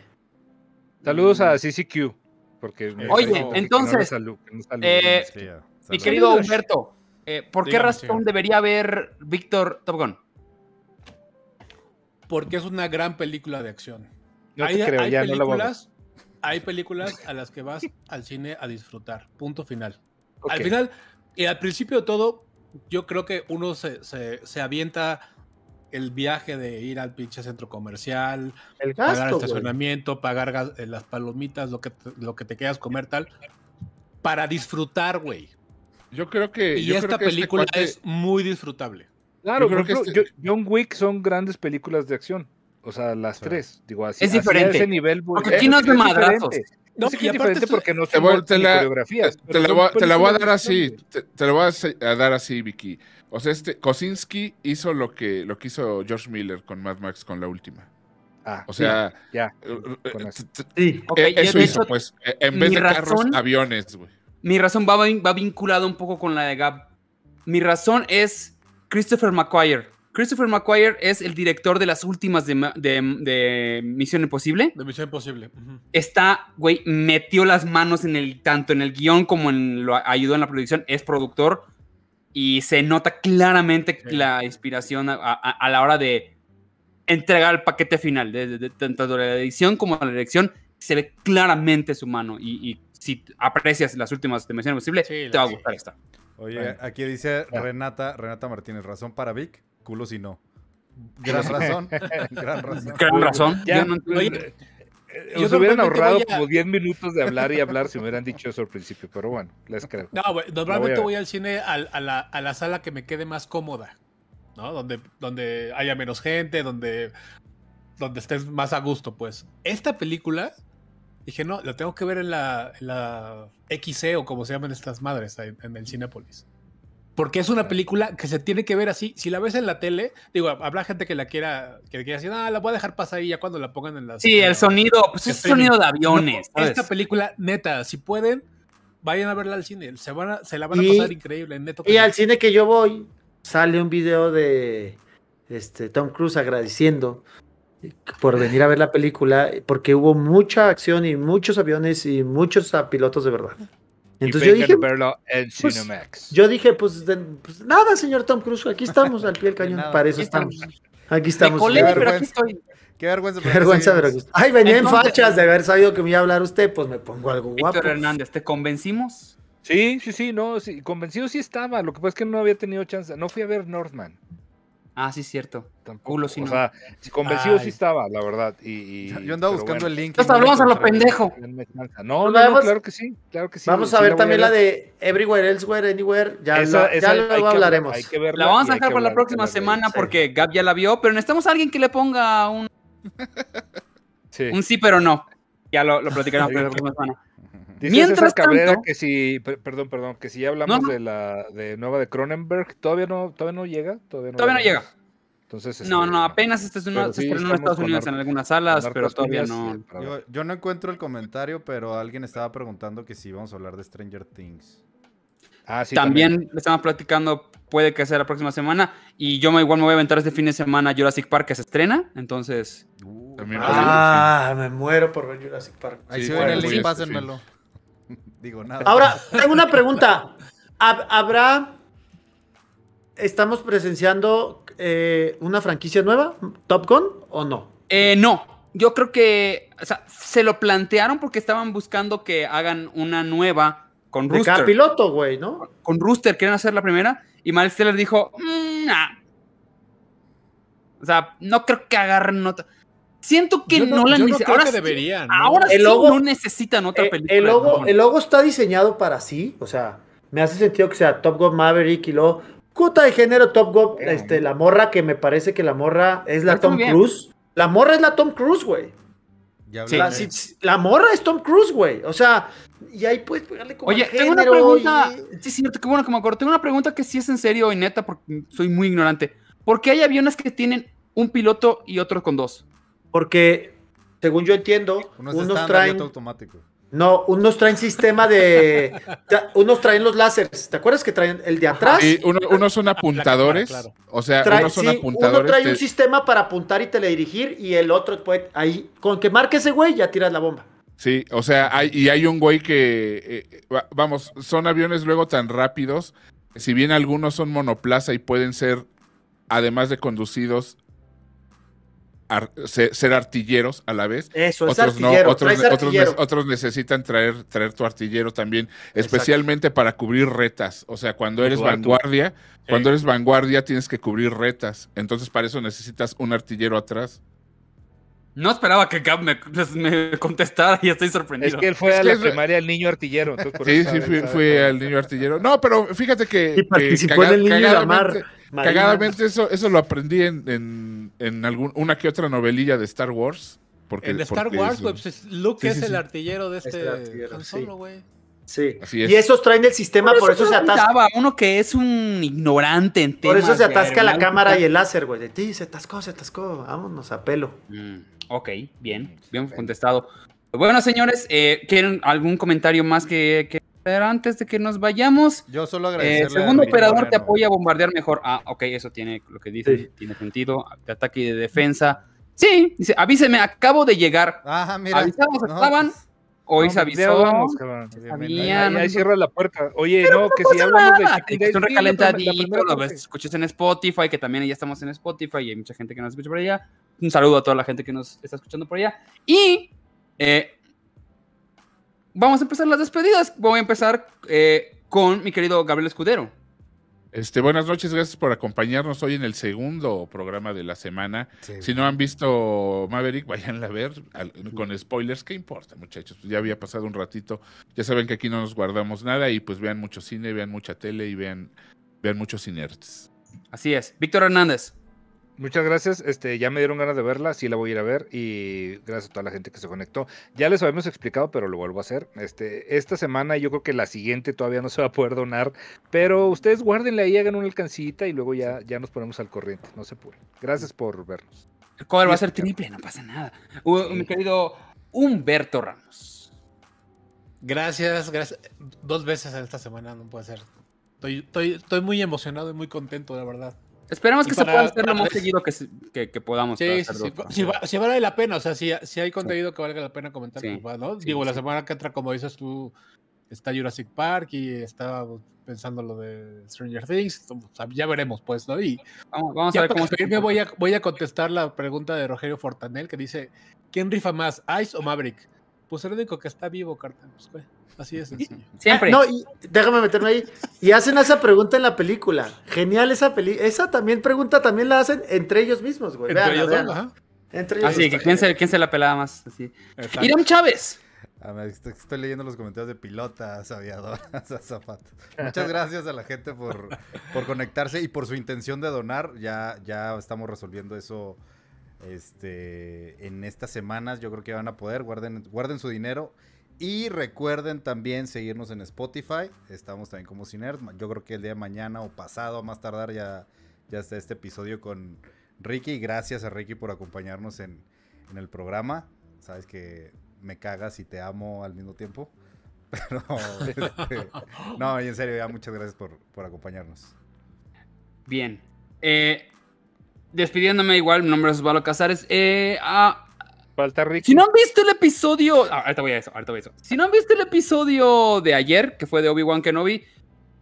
Saludos a CCQ. Porque Oye, entonces, no eh, Sí, ya. Mi querido. Humberto, eh, ¿por qué Dígame, razón debería ver Víctor Top Gun? Porque es una gran película de acción. No te hay, creo, hay ya no la voy a ver. películas, hay películas a las que vas al cine a disfrutar. Punto final. Al final, y al principio de todo, yo creo que uno se, se- se avienta el viaje de ir al pinche centro comercial, El pagar güey. estacionamiento, pagar gas- eh, las palomitas, lo que, te- lo que te quieras comer, tal, para disfrutar, güey. Yo creo que. Y yo esta creo que este película cuate- es muy disfrutable. Claro, Yo creo por que este- John Wick son grandes películas de acción. O sea, las Sí. tres. Digo, así, Es así a diferente. ese nivel, güey. Porque aquí no es de madrazos. No, es diferente porque no Te voy- te la- coreografías. Te la, voy, a- te la voy a dar así, te, te la voy a dar así, Vicky. O sea, este Kosinski hizo lo que, lo que hizo George Miller con Mad Max con la última. Ah, O sea, ya. eso. Sí. Hizo, hecho, pues. eh, En vez de carros, aviones, güey. Mi razón va, va vinculada un poco con la de Gab. Mi razón es Christopher McQuire. Christopher McQuire es el director de las últimas de, de- de Misión Imposible. De Misión Imposible. Ujú. Está, güey, metió las manos en el, tanto en el guion como en lo ayudó en la producción. Es productor y se nota claramente Sí. la inspiración a, a- a la hora de entregar el paquete final, de, de- de- tanto de la edición como de la dirección. Se ve claramente su mano y, y si aprecias las últimas de Misión Imposible, Sí, te va a gustar esta. Oye, aquí dice. Renata, Renata Martínez, razón para Vic, culo si no. Gran razón, gran razón. Gran razón. Ya, Yo no Oye, Eh, hubieran ahorrado a- como 10 minutos de hablar y hablar si me hubieran dicho eso al principio, pero bueno, les creo. No, normalmente voy al cine a, la, a la sala que me quede más cómoda, ¿no? Donde, donde haya menos gente, donde, donde estés más a gusto, pues. Esta película, dije, no, la tengo que ver en la, en la XC o como se llaman estas madres en, en el Cinépolis. Porque es una película que se tiene que ver así. Si la ves en la tele, digo, habrá gente que la quiera, que quiera decir, ah, la voy a dejar pasar ahí ya cuando la pongan en la Sí, el sonido, pues es sonido de aviones. No, esta película, neta, si pueden, vayan a verla al cine. Se, van a- se la van a Y- pasar increíble, neto. Y al cine que yo voy, sale un video de este, Tom Cruise agradeciendo por venir a ver la película, porque hubo mucha acción y muchos aviones y muchos pilotos de verdad. Entonces yo dije, verlo en pues, Cinemax. yo dije, pues, de- pues, nada, señor Tom Cruise, aquí estamos al pie del cañón, nada. para eso estamos. estamos. Aquí estamos. colé, Qué pero aquí vergüenza. estoy. Qué vergüenza. Qué pero vergüenza, pero. Ay, venía en fachas de haber sabido que me iba a hablar usted, pues me pongo algo guapo. Víctor Hernández, ¿te convencimos? Sí, sí, sí, no, sí, convencido sí estaba. Lo que pasa es que no había tenido chance. No fui a ver Northman. Ah, sí, cierto. Tampoco. o sea, convencido sí estaba, la verdad. Y, Yo andaba buscando el link. Entonces hablamos a lo pendejo. No, no, no, claro que sí, claro que sí. Vamos a ver también la de Everywhere, Elsewhere, Anywhere. Ya, ya luego hablaremos. la vamos a dejar para la próxima semana porque Gab ya la vio, pero necesitamos a alguien que le ponga un. Un sí, pero no. Ya lo, lo platicaremos para la próxima semana. Dice Mientras Cabrera que si, perdón, perdón, que si ya hablamos de la de nueva de Cronenberg, todavía no, todavía no llega, todavía no, todavía no llega. Entonces, no, no, este, apenas este es se estrenó en Estados Unidos en algunas salas, pero todavía no. Yo, yo, no encuentro el comentario, pero alguien estaba preguntando que si vamos a hablar de Stranger Things. Ah, sí, también, también, le estamos platicando, puede que sea la próxima semana. Y yo igual me voy a aventar este fin de semana Jurassic Park que se estrena. Entonces. Uh, ah, me muero por ver Jurassic Park. Ahí sí, ven el link, pásenmelo. Digo nada. Ahora, tengo una pregunta. ¿Habrá. ¿Estamos presenciando eh, una franquicia nueva? ¿Top Gun o no? Eh, no. Yo creo que. O sea, se lo plantearon porque estaban buscando que hagan una nueva con Rooster. De cada piloto, güey, ¿no? Con Rooster, quieren hacer la primera. Y Miles Teller dijo. Mm, o sea, no creo que agarren nota. Siento que no, la necesitan. ahora deberían. Ahora sí no necesitan otra eh, película. El logo, el logo está diseñado para sí. O sea, me hace sentido que sea Top Gun Maverick y luego. Cuota de género Top Gun. Este, la morra, que me parece que la morra es la Tom Cruise. La morra es la Tom Cruise, güey. La, la, morra es Tom Cruise, güey. O sea, y ahí puedes pegarle como. Oye, tengo una pregunta. Sí, sí, qué bueno que me acuerdo. Tengo una pregunta que sí es en serio y neta, porque soy muy ignorante. ¿Por qué hay aviones que tienen un piloto y otro con dos? Porque, según yo entiendo, unos, unos traen. Automático. No, unos traen sistema de. unos traen los láseres. ¿Te acuerdas que traen el de atrás? Sí, unos son apuntadores. O sea, unos son apuntadores. Uno trae un sistema para apuntar y teledirigir y el otro puede. Ahí, con que marque ese güey, ya tiras la bomba. Sí, o sea, hay, y hay un güey que. Eh, vamos, son aviones luego tan rápidos. Si bien algunos son monoplaza y pueden ser, además de conducidos, ser, artilleros a la vez. Eso, otros es no, otros, necesitan traer, traer tu artillero también, especialmente para cubrir retas. O sea, cuando eres vanguardia, cuando eres vanguardia tienes que cubrir retas. Entonces, para eso necesitas un artillero atrás. No esperaba que Gab me, pues, contestara y estoy sorprendido. Es que él fue a la primaria el niño artillero. sí, sí, fui, al niño artillero. No, pero fíjate que. Y participó en el niño de la mar. Cagadamente eso, eso lo aprendí en, en, algún, una que otra novelilla de Star Wars. Porque, en Star Wars, pues Luke es el artillero de este Han Solo, güey. Sí. Y esos traen el sistema, por eso, se atasca. Uno que es un ignorante en Por eso se atasca la cámara y el láser, güey. De ti, se atascó, se atascó. Vámonos a pelo. Mm, ok, bien, bien contestado. Bueno, señores, eh, ¿quieren algún comentario más que, que pero antes de que nos vayamos. Yo solo agradecerle. El segundo operador te apoya a bombardear mejor. Ah, ok, eso tiene lo que dice, tiene sentido. De ataque y de defensa. Sí, dice, avíseme, acabo de llegar. Ajá, mira. Avisamos, estaban. Pues, Hoy se avisó. Vamos, ahí, ahí, cierra la puerta. Oye, no, que si hablamos de que un recalentadito, lo escuches en Spotify, que también ya estamos en Spotify y hay mucha gente que nos escucha por allá. Un saludo a toda la gente que nos está escuchando por allá. Y eh, vamos a empezar las despedidas. Voy a empezar eh, con mi querido Gabriel Escudero. Este, buenas noches, gracias por acompañarnos hoy en el segundo programa de la semana. Si no han visto Maverick, vayan a ver con spoilers. ¿Qué importa, muchachos? ya había pasado un ratito. Ya saben que aquí no nos guardamos nada y pues vean mucho cine, vean mucha tele y vean, vean muchos inerts. Así es. Víctor Hernández. Muchas gracias. Este, ya me dieron ganas de verla, sí la voy a ir a ver y gracias a toda la gente que se conectó. Ya les habíamos explicado, pero lo vuelvo a hacer. Este, esta semana yo creo que la siguiente todavía no se va a poder donar, pero ustedes guárdenle ahí, hagan una alcancita y luego ya, ya nos ponemos al corriente. No se puede. Gracias por vernos. El cover va a ser triple, no pasa nada. Mi querido Humberto Ramos. Gracias, gracias. Dos veces esta semana no puede ser. Estoy, estoy, estoy muy emocionado y muy contento, de verdad. Esperemos que se pueda hacer lo más seguido que, que, podamos. Sí, sí, sí. Si, vale la pena, o sea, si, si hay contenido que valga la pena comentar, pues ¿no? Digo, la semana que entra, como dices tú, está Jurassic Park y estaba pensando lo de Stranger Things. ya veremos, pues, ¿no? Y vamos, a ver cómo se voy a, voy a contestar la pregunta de Rogelio Fortanel que dice: ¿Quién rifa más, Ice o Maverick? Pues el único que está vivo, Carter. Pues, Así es sencillo. Siempre. No, y déjame meterme ahí. Y hacen esa pregunta en la película. Genial esa película. Esa también pregunta también la hacen entre ellos mismos, güey. Entre Veanla, ellos dos, veanla. ajá. Entre ellos Así que quién se, quién se la pelaba más. Así. Irán Chávez. A ver, estoy, estoy leyendo los comentarios de pilotas, aviadoras, azafatas. Muchas gracias a la gente por, por conectarse y por su intención de donar. Ya, ya estamos resolviendo eso este, en estas semanas. Yo creo que van a poder. Guarden, guarden su dinero. Y recuerden también seguirnos en Spotify. Estamos también como Cinerd. Yo creo que el día de mañana o pasado, a más tardar, ya, ya está este episodio con Ricky. Gracias a Ricky por acompañarnos en, el programa. Sabes que me cagas y te amo al mismo tiempo. Pero, este, no, en serio, ya muchas gracias por, por acompañarnos. Bien. Eh, despidiéndome igual, mi nombre es Osvaldo Casares. Eh, ah, Falta Ricky. si no han visto el episodio... ah, ahorita voy a eso, ahorita voy a eso. Si no han visto el episodio de ayer, que fue de Obi-Wan Kenobi,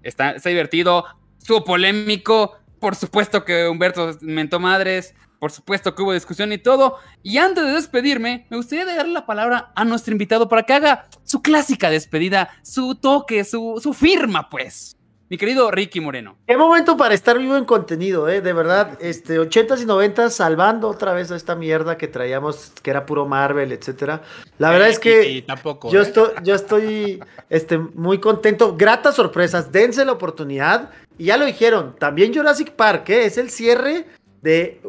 está, está divertido, estuvo polémico, por supuesto que Humberto mentó madres, por supuesto que hubo discusión y todo. Y antes de despedirme, me gustaría darle la palabra a nuestro invitado para que haga su clásica despedida, su toque, su, su firma, pues. Mi querido Ricky Moreno. Qué momento para estar vivo en contenido, ¿eh? De verdad, este, 80s y 90s salvando otra vez a esta mierda que traíamos, que era puro Marvel, etcétera. La verdad Eh, es que y- y tampoco. yo ¿eh? estoy, yo estoy este, muy contento. Gratas sorpresas, dense la oportunidad. Y ya lo dijeron, también Jurassic Park, ¿eh? Es el cierre de,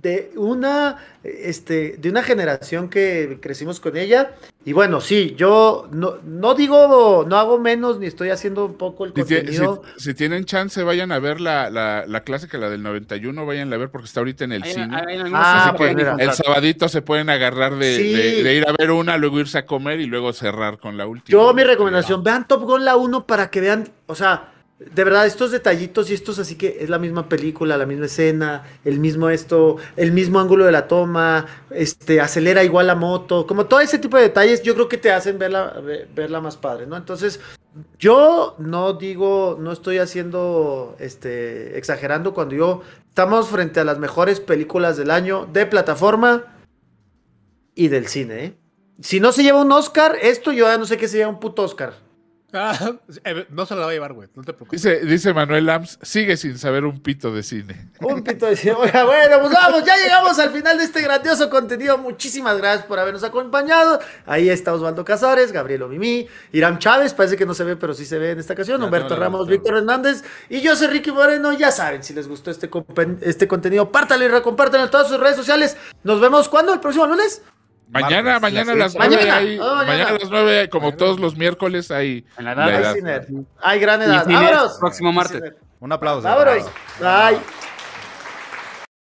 de una este, de una generación que crecimos con ella. Y bueno, sí, yo no, no digo, no hago menos ni estoy haciendo un poco el contenido. si- si tienen chance, vayan a ver la, la, la clásica, la del 91, vayan a ver porque está ahorita en el Hay- cine. hay- hay algunos Ah, que pues pueden mira. El sabadito se pueden agarrar de, Sí. de- de ir a ver una, luego irse a comer y luego cerrar con la última. Yo, mi recomendación, vean Top Gun la 1 para que vean, o sea, de verdad, estos detallitos y estos así que es la misma película, la misma escena, el mismo esto, el mismo ángulo de la toma, este, acelera igual la moto, como todo ese tipo de detalles, yo creo que te hacen verla, ve- verla más padre, ¿no? Entonces, yo no digo, no estoy haciendo, este, exagerando cuando yo, estamos frente a las mejores películas del año de plataforma y del cine, ¿eh? Si no se lleva un Oscar, esto yo ya no sé qué se lleva un puto Oscar. Ah, eh, no se la va a llevar, güey. No te preocupes. Dice, dice Manuel Lams, sigue sin saber un pito de cine. Un pito de cine. Oiga, bueno, pues vamos, ya llegamos al final de este grandioso contenido. Muchísimas gracias por habernos acompañado. Ahí está Osvaldo Casares, Gabriel Omimí, Irán Chávez, parece que no se ve, pero sí se ve en esta ocasión. Ya Humberto Ramos. Víctor Hernández y yo soy Ricky Moreno. Ya saben, si les gustó este, este contenido, pártalo y recompártanlo en todas sus redes sociales. Nos vemos cuando el próximo lunes. Mañana, Martes, mañana a las nueve, Mañana, hay- oh, mañana. a las nueve, como todos los miércoles, hay En la edad. edad. Ay, Ciner. Ay, gran edad. Vámonos. próximo martes. Un aplauso. Vámonos. Bye.